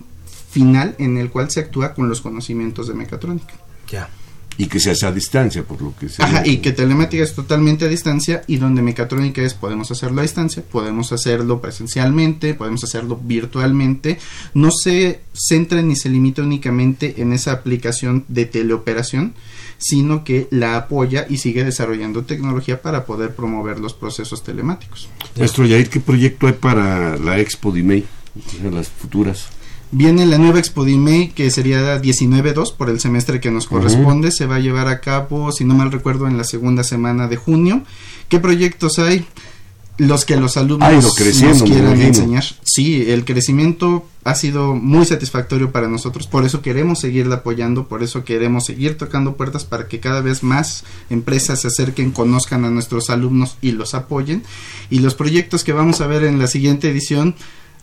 final en el cual se actúa con los conocimientos de mecatrónica. Ya y que se hace a distancia, por lo que se Ajá, y que telemática es totalmente a distancia y donde mecatrónica es podemos hacerlo a distancia, podemos hacerlo presencialmente, podemos hacerlo virtualmente. No se centra ni se limita únicamente en esa aplicación de teleoperación, sino que la apoya y sigue desarrollando tecnología para poder promover los procesos telemáticos. Maestro Yair, ¿qué proyecto hay para la Expo de las futuras? Viene la nueva Expo Dime que sería 19.2 por el semestre que nos corresponde. Se va a llevar a cabo, si no mal recuerdo, en la segunda semana de junio. ¿Qué proyectos hay? los que los alumnos nos quieran enseñar. Sí, el crecimiento ha sido muy satisfactorio para nosotros, por eso queremos seguirle apoyando, por eso queremos seguir tocando puertas para que cada vez más empresas se acerquen, conozcan a nuestros alumnos y los apoyen. Y los proyectos que vamos a ver en la siguiente edición,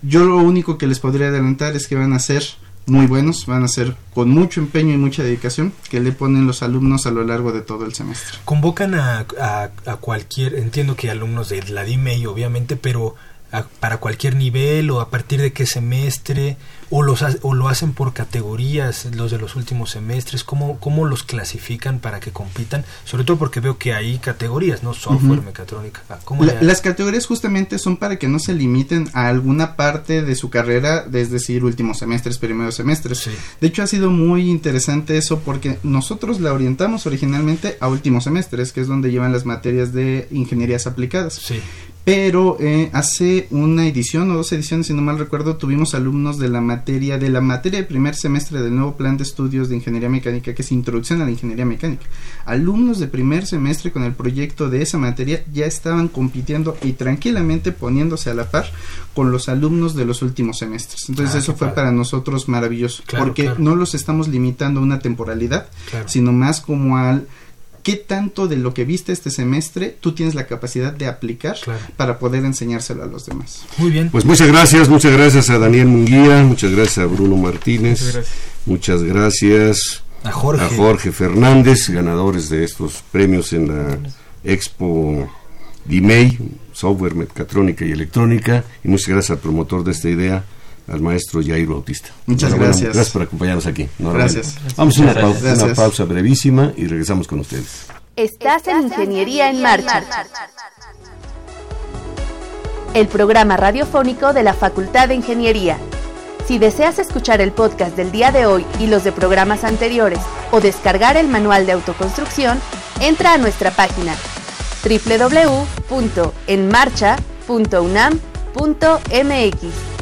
yo lo único que les podría adelantar es que van a ser muy buenos, van a ser con mucho empeño y mucha dedicación que le ponen los alumnos a lo largo de todo el semestre. Convocan a, a, cualquier, entiendo que alumnos de la DIMEI obviamente, pero para cualquier nivel o a partir de qué semestre o, los, o lo hacen por categorías los de los últimos semestres, ¿cómo, cómo los clasifican para que compitan? Sobre todo porque veo que hay categorías, ¿no? Software, mecatrónica. Ah, las categorías justamente son para que no se limiten a alguna parte de su carrera, es decir, últimos semestres, primeros semestres. De hecho, ha sido muy interesante eso porque nosotros la orientamos originalmente a últimos semestres, que es donde llevan las materias de ingenierías aplicadas. Sí pero eh, hace una edición o dos ediciones, si no mal recuerdo, tuvimos alumnos de la materia, de la materia de primer semestre del nuevo plan de estudios de ingeniería mecánica, que es introducción a la ingeniería mecánica. Alumnos de primer semestre con el proyecto de esa materia ya estaban compitiendo y tranquilamente poniéndose a la par con los alumnos de los últimos semestres. Entonces ah, eso fue para nosotros maravilloso, porque no los estamos limitando a una temporalidad, sino más como al qué tanto de lo que viste este semestre tú tienes la capacidad de aplicar para poder enseñárselo a los demás. Muy bien. Pues muchas gracias, muchas gracias a Daniel Munguía, muchas gracias a Bruno Martínez, muchas gracias, a, Jorge. a Jorge Fernández, ganadores de estos premios en la Expo DIMEI, software, mecatrónica y electrónica, y muchas gracias al promotor de esta idea, al maestro Jair Bautista. Muchas gracias. gracias por acompañarnos aquí. Gracias. Vamos a una, pausa, una pausa brevísima y regresamos con ustedes. Estás en Ingeniería en Marcha. El programa radiofónico de la Facultad de Ingeniería. Si deseas escuchar el podcast del día de hoy y los de programas anteriores o descargar el manual de autoconstrucción, entra a nuestra página www.enmarcha.unam.mx.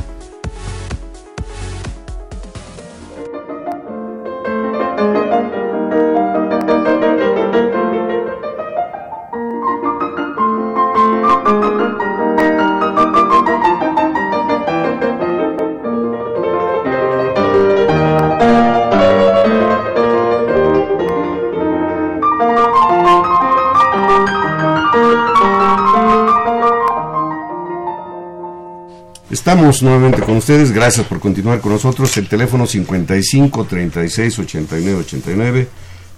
Estamos nuevamente con ustedes, gracias por continuar con nosotros. El teléfono 55 36 89 89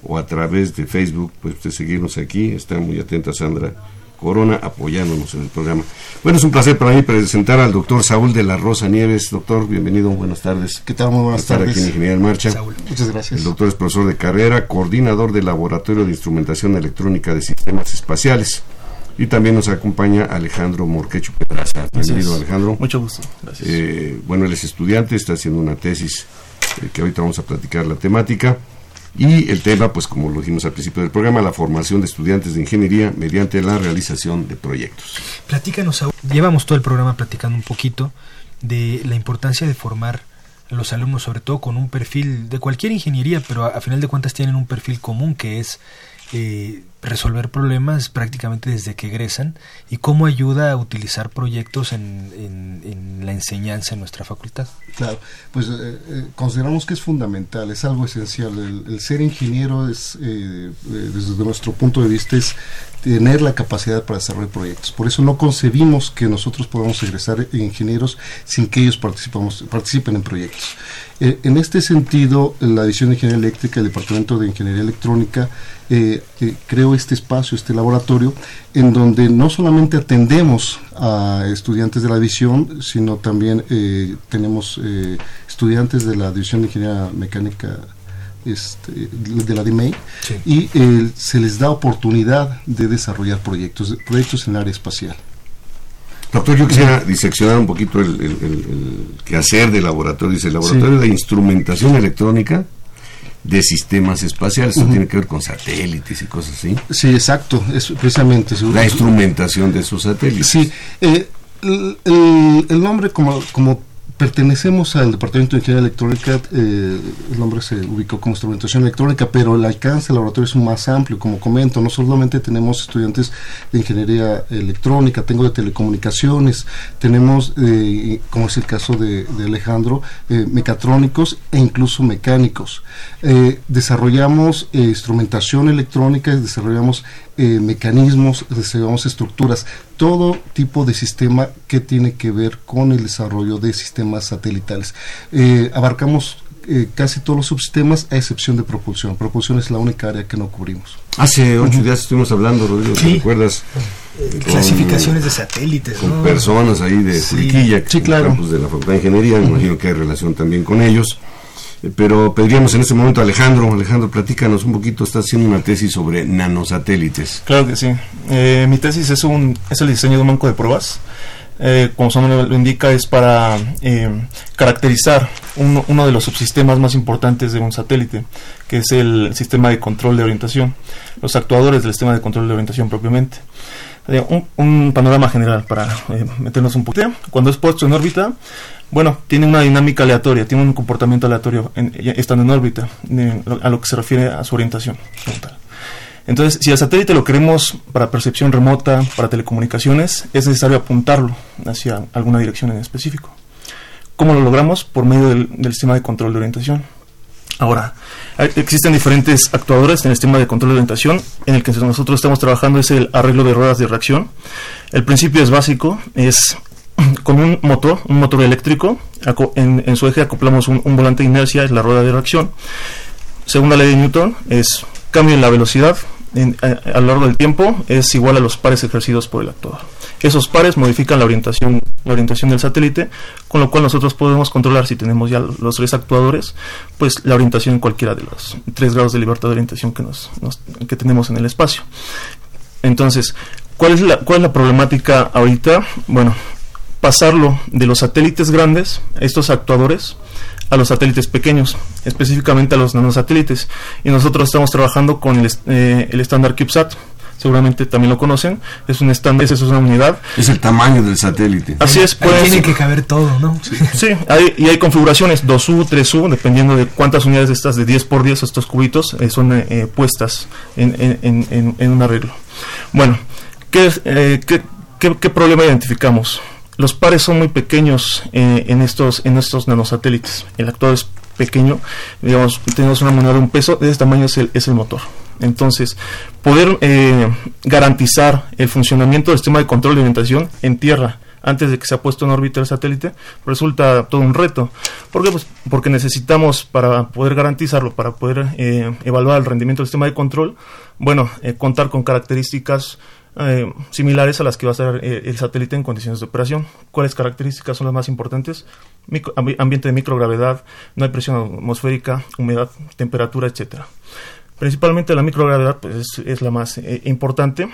o a través de Facebook, pues usted seguirnos aquí. Está muy atenta Sandra Corona apoyándonos en el programa. Bueno, es un placer para mí presentar al doctor Saúl de la Rosa Nieves. Doctor, bienvenido, buenas tardes. ¿Qué tal? Muy buenas estar tardes. aquí en Ingeniería en Marcha. Saúl. Muchas gracias. El doctor es profesor de carrera, coordinador del Laboratorio de Instrumentación Electrónica de Sistemas Espaciales. Y también nos acompaña Alejandro Morquecho Pedraza. Bienvenido, Alejandro. Mucho gusto. Gracias. Eh, bueno, él es estudiante, está haciendo una tesis eh, que ahorita vamos a platicar la temática. Y el tema, pues como lo dijimos al principio del programa, la formación de estudiantes de ingeniería mediante la realización de proyectos. Platícanos, llevamos todo el programa platicando un poquito de la importancia de formar a los alumnos, sobre todo con un perfil de cualquier ingeniería, pero a, final de cuentas tienen un perfil común que es eh, resolver problemas prácticamente desde que egresan y cómo ayuda a utilizar proyectos en, la enseñanza en nuestra facultad. Claro, pues eh, eh, consideramos que es fundamental, es algo esencial. El, ser ingeniero es, eh, desde nuestro punto de vista, es tener la capacidad para desarrollar proyectos. Por eso no concebimos que nosotros podamos egresar ingenieros sin que ellos participen en proyectos. En este sentido, la División de Ingeniería Eléctrica, el Departamento de Ingeniería Electrónica, creó este espacio, este laboratorio, en donde no solamente atendemos a estudiantes de la división, sino también eh, tenemos eh, estudiantes de la División de Ingeniería Mecánica este, de la DIMEI y eh, se les da oportunidad de desarrollar proyectos, proyectos en el área espacial. Doctor, yo quisiera diseccionar un poquito el, el quehacer del laboratorio. Dice, el laboratorio de instrumentación electrónica de sistemas espaciales. Eso tiene que ver con satélites y cosas así. Sí, exacto, es precisamente. La instrumentación de esos satélites. Sí, eh, el, nombre como, como pertenecemos al Departamento de Ingeniería Electrónica, eh, el nombre se ubicó como instrumentación electrónica, pero el alcance del laboratorio es más amplio, como comento, no solamente tenemos estudiantes de Ingeniería Electrónica, tengo de Telecomunicaciones, tenemos, eh, como es el caso de, Alejandro, eh, mecatrónicos e incluso mecánicos. desarrollamos instrumentación electrónica, desarrollamos mecanismos, desarrollamos estructuras, todo tipo de sistema que tiene que ver con el desarrollo de sistemas satelitales. Eh, abarcamos eh, casi todos los subsistemas a excepción de propulsión. Propulsión es la única área que no cubrimos. Hace ocho días estuvimos hablando, Rodrigo, ¿te recuerdas? Eh, clasificaciones de satélites. Con personas ahí de sí. sí, claro. de la Facultad de Ingeniería, me imagino que hay relación también con ellos. Pero pediríamos en este momento a Alejandro. Alejandro, platícanos un poquito. Estás haciendo una tesis sobre nanosatélites. Claro que sí. Eh, mi tesis es, un, es el diseño de un banco de pruebas. Eh, como su nombre lo indica, es para eh, caracterizar uno, uno, de los subsistemas más importantes de un satélite, que es el sistema de control de orientación, los actuadores del sistema de control de orientación propiamente. Un, un, panorama general para meternos un poquito. Cuando es puesto en órbita, bueno, tiene una dinámica aleatoria, tiene un comportamiento aleatorio estando en órbita, a lo que se refiere a su orientación. Entonces, si el satélite lo queremos para percepción remota, para telecomunicaciones, es necesario apuntarlo hacia alguna dirección en específico. ¿Cómo lo logramos? Por medio del, sistema de control de orientación. Ahora, existen diferentes actuadores en el sistema de control de orientación. En el que nosotros estamos trabajando es el arreglo de ruedas de reacción. El principio es básico, es con un motor, un motor eléctrico, en, su eje acoplamos un, volante de inercia, es la rueda de reacción. Segunda ley de Newton es cambio en la velocidad a, lo largo del tiempo es igual a los pares ejercidos por el actuador. Esos pares modifican la orientación, la orientación del satélite, con lo cual nosotros podemos controlar si tenemos ya los tres actuadores, pues la orientación en cualquiera de los tres grados de libertad de orientación que, nos, que tenemos en el espacio. Entonces, ¿cuál es, la, ¿cuál es la problemática ahorita? Bueno, pasarlo de los satélites grandes, estos actuadores, a los satélites pequeños, específicamente a los nanosatélites. Y nosotros estamos trabajando con el, eh, estándar CubeSat. Seguramente también lo conocen. Es un estándar, es una unidad. Es el tamaño del satélite. Así es. Pues, tiene que caber todo, ¿no? Sí, y hay configuraciones 2U, 3U, dependiendo de cuántas unidades de estas de 10 por 10, estos cubitos, eh, son eh, puestas en, en, un arreglo. Bueno, ¿qué, qué, qué problema identificamos? Los pares son muy pequeños eh, en estos en estos nanosatélites. El actor es pequeño, digamos, tenemos una moneda de un peso, de ese tamaño es el, es el motor. Entonces, poder eh, garantizar el funcionamiento del sistema de control de orientación en tierra antes de que se ha puesto en órbita el satélite, resulta todo un reto. ¿Por qué? Pues porque necesitamos, para poder garantizarlo, para poder eh, evaluar el rendimiento del sistema de control, bueno, contar con características eh, similares a las que va a estar eh, el satélite en condiciones de operación. ¿Cuáles características son las más importantes? ambiente de microgravedad, no hay presión atmosférica, humedad, temperatura, etcétera. Principalmente la microgravedad pues, es, la más eh, importante.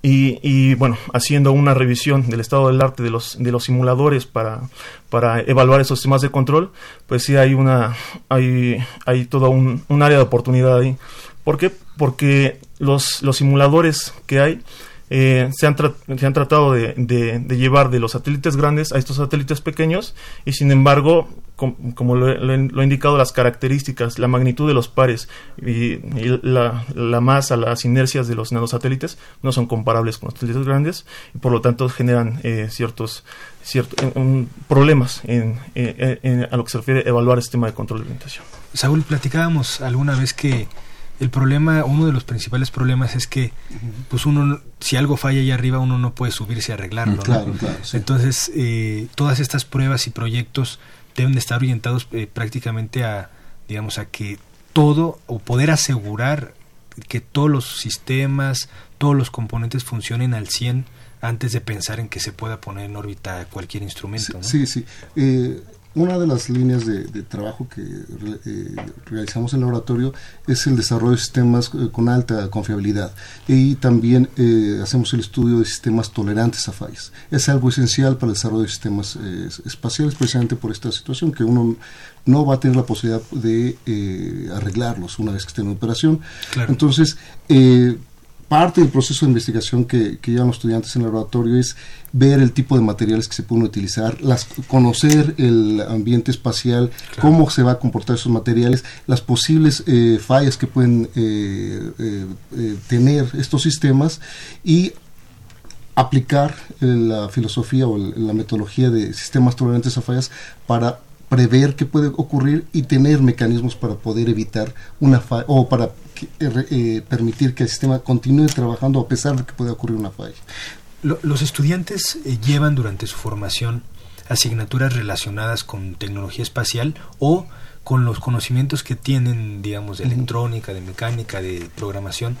Y, bueno, haciendo una revisión del estado del arte de los, de los simuladores para, para evaluar esos sistemas de control, pues sí hay una hay, hay todo un, un área de oportunidad ahí. ¿Por qué? Porque los, los simuladores que hay eh, se, han se, han tratado de, de, llevar de los satélites grandes a estos satélites pequeños y sin embargo, como lo, he indicado, las características, la magnitud de los pares y, la, la, masa, las inercias de los nanosatélites no son comparables con los satélites grandes y por lo tanto generan eh, ciertos, ciertos problemas en, en, a lo que se refiere a evaluar el sistema de control de orientación. Saúl, platicábamos alguna vez que el problema, uno de los principales problemas es que, pues uno, si algo falla allá arriba, uno no puede subirse a arreglarlo. Entonces, eh, todas estas pruebas y proyectos deben de estar orientados eh, prácticamente a, digamos, a que todo, o poder asegurar que todos los sistemas, todos los componentes funcionen al 100 antes de pensar en que se pueda poner en órbita cualquier instrumento. Sí, sí. Eh, una de las líneas de, trabajo que eh, realizamos en el laboratorio es el desarrollo de sistemas eh, con alta confiabilidad y también eh, hacemos el estudio de sistemas tolerantes a fallas. Es algo esencial para el desarrollo de sistemas espaciales precisamente por esta situación que uno no va a tener la posibilidad de arreglarlos una vez que estén en operación. Entonces, parte del proceso de investigación que, que, llevan los estudiantes en el laboratorio es ver el tipo de materiales que se pueden utilizar, las, conocer el ambiente espacial, cómo se va a comportar esos materiales, las posibles eh, fallas que pueden eh, tener estos sistemas y aplicar la filosofía o la metodología de sistemas tolerantes a fallas para prever qué puede ocurrir y tener mecanismos para poder evitar una falla o para eh, eh, permitir que el sistema continúe trabajando a pesar de que pueda ocurrir una falla. los estudiantes eh, llevan durante su formación asignaturas relacionadas con tecnología espacial o con los conocimientos que tienen, digamos, de electrónica, de mecánica, de programación,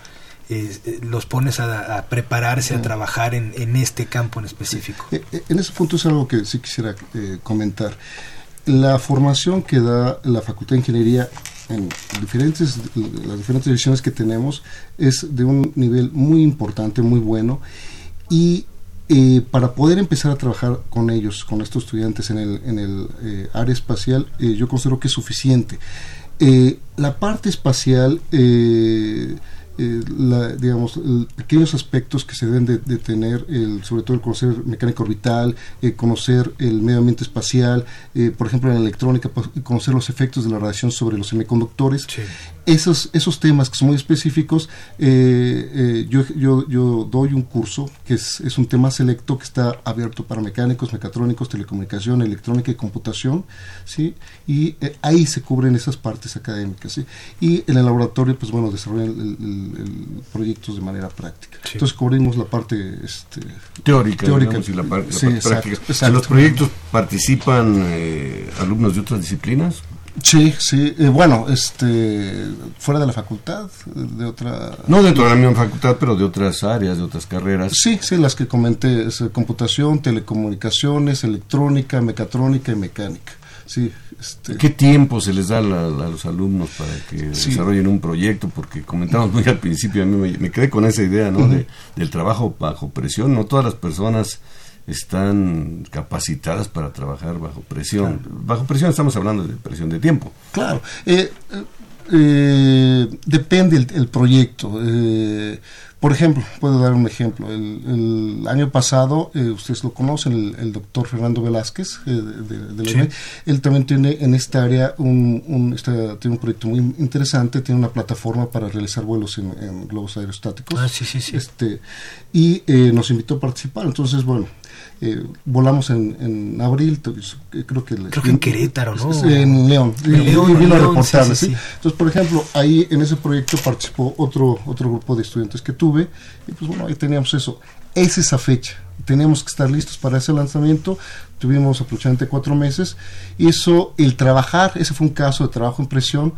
los pones a, prepararse, a trabajar en, en, este campo en específico. En ese punto es algo que sí quisiera comentar la formación que da la Facultad de Ingeniería en diferentes, las diferentes divisiones que tenemos es de un nivel muy importante, muy bueno y eh, para poder empezar a trabajar con ellos, con estos estudiantes en el, en el eh, área espacial, eh, yo considero que es suficiente. la parte espacial eh, la, digamos, pequeños aspectos que se deben de, tener, el, sobre todo el conocer mecánica orbital, eh, conocer el medio ambiente espacial, eh, por ejemplo en la electrónica, pues, conocer los efectos de la radiación sobre los semiconductores. Esos, esos temas que son muy específicos, yo, yo, yo, doy un curso que es, es, un tema selecto que está abierto para mecánicos, mecatrónicos, telecomunicación, electrónica y computación, ¿sí? y ahí se cubren esas partes académicas. ¿sí? Y en el laboratorio, pues bueno, desarrollan el el, proyectos de manera práctica. Entonces cubrimos la parte este, teórica, y la parte, práctica. ¿En los proyectos participan eh, alumnos de otras disciplinas? Sí, sí, eh, bueno, este, fuera de la facultad, de otra... No dentro de la misma facultad, pero de otras áreas, de otras carreras. Sí, sí, las que comenté, es, computación, telecomunicaciones, electrónica, mecatrónica y mecánica. Sí, este, ¿Qué tiempo se les da a, los alumnos para que desarrollen un proyecto? Porque comentamos muy al principio, a mí me, quedé con esa idea ¿no? de, del trabajo bajo presión. No todas las personas están capacitadas para trabajar bajo presión. Bajo presión estamos hablando de presión de tiempo. Claro. Eh, eh, depende el, el proyecto. Eh, por ejemplo, puedo dar un ejemplo. El, año pasado, eh, ustedes lo conocen, el, doctor Fernando Velázquez, eh, de, él también tiene en esta área un, un tiene un proyecto muy interesante, tiene una plataforma para realizar vuelos en, globos aerostáticos. Ah, sí, sí, sí. Este, y eh, nos invitó a participar. Entonces, bueno, eh, volamos en, en abril, creo que... Creo que en Querétaro, ¿no? En León. En León, vino a reportarle, sí, Entonces, por ejemplo, ahí en ese proyecto participó otro, otro grupo de estudiantes que tuve, y pues bueno, ahí teníamos eso. Es esa fecha, teníamos que estar listos para ese lanzamiento, tuvimos aproximadamente cuatro meses, y eso, el trabajar, ese fue un caso de trabajo en presión,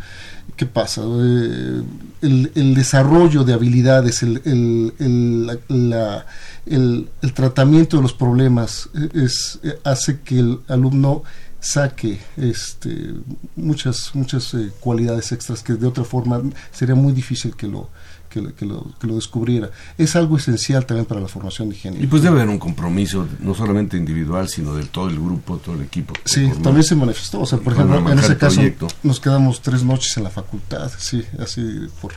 ¿qué pasa? Eh, el, el, desarrollo de habilidades, el, el, la el, tratamiento de los problemas eh, es, eh, hace que el alumno saque este, muchas, muchas cualidades extras que de otra forma sería muy difícil que lo, que, lo, que lo descubriera. Es algo esencial también para la formación de ingeniero. Y pues debe haber un compromiso, no solamente individual, sino de todo el grupo, todo el equipo. Sí, también se manifestó. O sea, por ejemplo, en ese caso nos quedamos tres noches en la facultad, sí, así por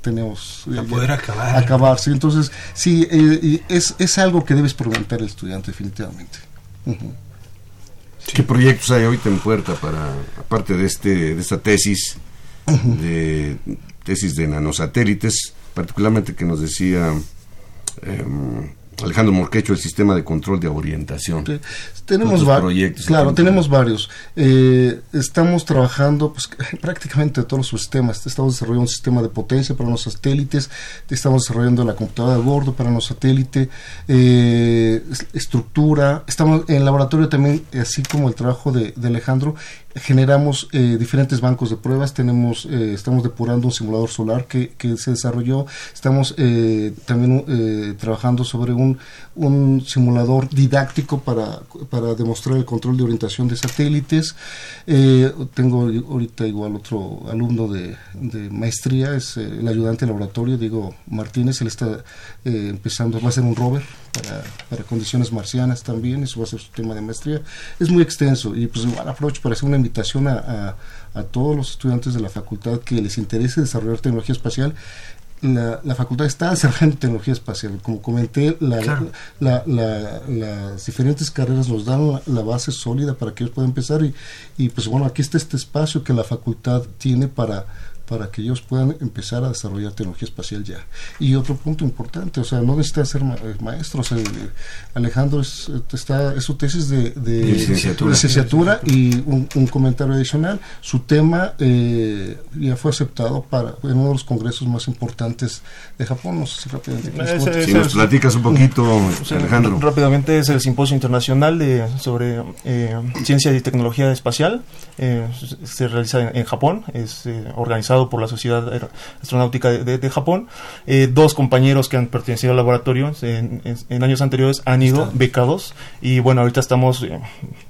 tenemos para poder acabar acabar sí entonces sí eh, es, es algo que debe experimentar el estudiante definitivamente qué proyectos hay ahorita en puerta para aparte de este de esta tesis de tesis de nanosatélites particularmente que nos decía em, Alejandro Morquecho, el sistema de control de orientación. tenemos varios. Claro, tenemos varios. Eh, estamos trabajando pues, prácticamente todos los sistemas. Estamos desarrollando un sistema de potencia para los satélites, estamos desarrollando la computadora de bordo para los satélites, eh, estructura. Estamos en el laboratorio también, así como el trabajo de Alejandro, generamos eh, diferentes bancos de pruebas, tenemos, eh, estamos depurando un simulador solar que, que se desarrolló, estamos eh, también trabajando sobre un, un simulador didáctico para, para demostrar el control de orientación de satélites. tengo ahorita igual otro alumno de, de maestría, es el ayudante de laboratorio, Diego Martínez, él está empezando, va a ser un rover para, para, condiciones marcianas también, eso va a ser su tema de maestría. Es muy extenso y pues igual aprovecho para hacer una invitación a, a, todos los estudiantes de la facultad que les interese desarrollar tecnología espacial la, facultad está desarrollando tecnología espacial. Como comenté, las diferentes carreras nos dan la, base sólida para que ellos puedan empezar y, y pues bueno, aquí está este espacio que la facultad tiene para para que ellos puedan empezar a desarrollar tecnología espacial ya. Y otro punto importante, o sea, no necesita ser eh, maestro, Alejandro es, está, es su tesis de, licenciatura. y un, comentario adicional, su tema eh, ya fue aceptado para en uno de los congresos más importantes de Japón, no sé si rápidamente. si nos platicas un poquito, Alejandro. Rápidamente es el Simposio Internacional de, sobre eh, Ciencia y Tecnología Espacial, se realiza en Japón, es organizado por la Sociedad Astronáutica de, Japón. Eh, dos compañeros que han pertenecido al laboratorio en, años anteriores han ido becados y bueno, ahorita estamos eh,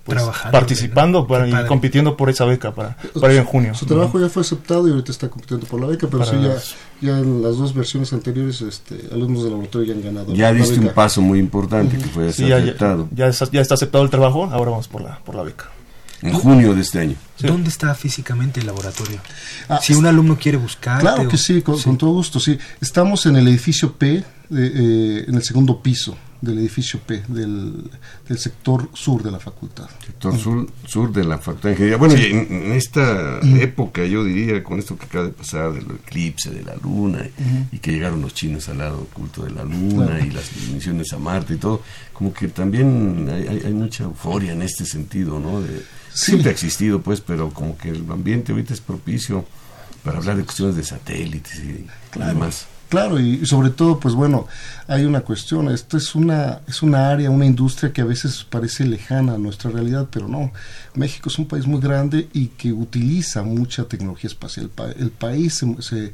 pues, participando y compitiendo por esa beca para, para ir en junio. Su trabajo ya fue aceptado y ahorita está compitiendo por la beca, pero sí ya, ya en las dos versiones anteriores este, alumnos del laboratorio ya han ganado. Ya diste un paso muy importante que fue aceptado. Ya, ya, está, aceptado el trabajo, ahora vamos por la, por la beca en junio de este año. ¿Dónde está físicamente el laboratorio? Ah, si un alumno quiere buscar. Claro que sí con, todo gusto, sí. Estamos en el edificio P, eh, en el segundo piso del edificio P, del, del, sector sur de la facultad. Sector sur, sur de la facultad de ingeniería. Bueno, en, esta época, yo diría, con esto que acaba de pasar, del eclipse de la luna, y que llegaron los chinos al lado oculto de la luna, y las misiones a Marte y todo, como que también hay, hay mucha euforia en este sentido, ¿no? De, Siempre ha existido, pues, pero como que el ambiente ahorita es propicio para hablar de cuestiones de satélites y, demás. Claro, y, sobre todo, pues bueno, hay una cuestión, esto es una, es una área, una industria que a veces parece lejana a nuestra realidad, pero no. México es un país muy grande y que utiliza mucha tecnología espacial. El, país se,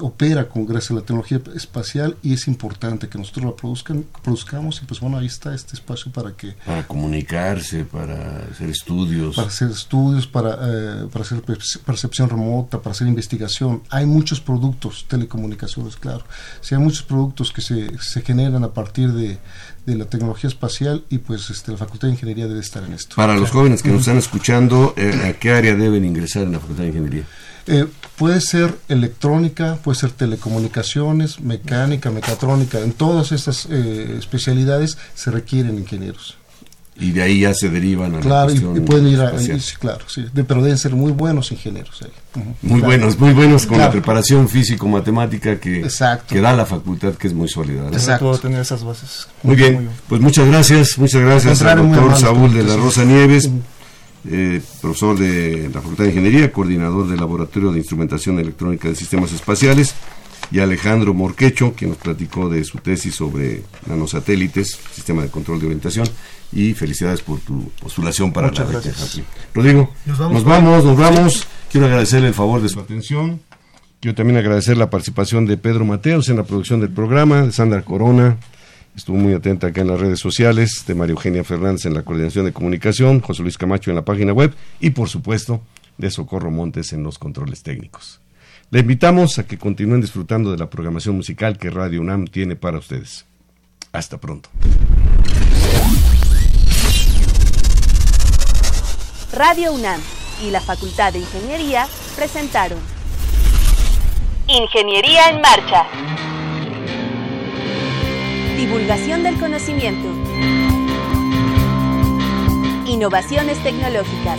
opera con gracias a la tecnología espacial y es importante que nosotros la produzcan, produzcamos y pues bueno, ahí está este espacio para que... Para comunicarse, para hacer estudios. Para hacer estudios, para, eh, para hacer percepción remota, para hacer investigación. Hay muchos productos, telecomunicaciones, claro si hay muchos productos que se, se generan a partir de, de, la tecnología espacial y pues este, la Facultad de Ingeniería debe estar en esto. Para los jóvenes que nos están escuchando, eh, ¿a qué área deben ingresar en la Facultad de Ingeniería? Eh, puede ser electrónica, puede ser telecomunicaciones, mecánica, mecatrónica. En todas estas eh, especialidades se requieren ingenieros y de ahí ya se derivan a claro, la y, pueden ir a, claro, sí, pero deben ser muy buenos ingenieros Muy buenos, muy buenos con la preparación físico-matemática que, que da la facultad, que es muy sólida. Exacto. tener esas bases. Muy bien, pues muchas gracias, muchas gracias al doctor Saúl de la Rosa Nieves, eh, profesor de la Facultad de Ingeniería, coordinador del Laboratorio de Instrumentación Electrónica de Sistemas Espaciales, y Alejandro Morquecho, quien nos platicó de su tesis sobre nanosatélites, sistema de control de orientación y felicidades por tu postulación para Muchas la gracias. Rodrigo, nos vamos, nos vamos, Quiero agradecerle el favor de su atención. Quiero también agradecer la participación de Pedro Mateos en la producción del programa, de Sandra Corona, estuvo muy atenta acá en las redes sociales, de María Eugenia Fernández en la coordinación de comunicación, José Luis Camacho en la página web y por supuesto de Socorro Montes en los controles técnicos. Le invitamos a que continúen disfrutando de la programación musical que Radio UNAM tiene para ustedes. Hasta pronto. Radio UNAM y la Facultad de Ingeniería presentaron Ingeniería en Marcha. Divulgación del conocimiento. Innovaciones tecnológicas.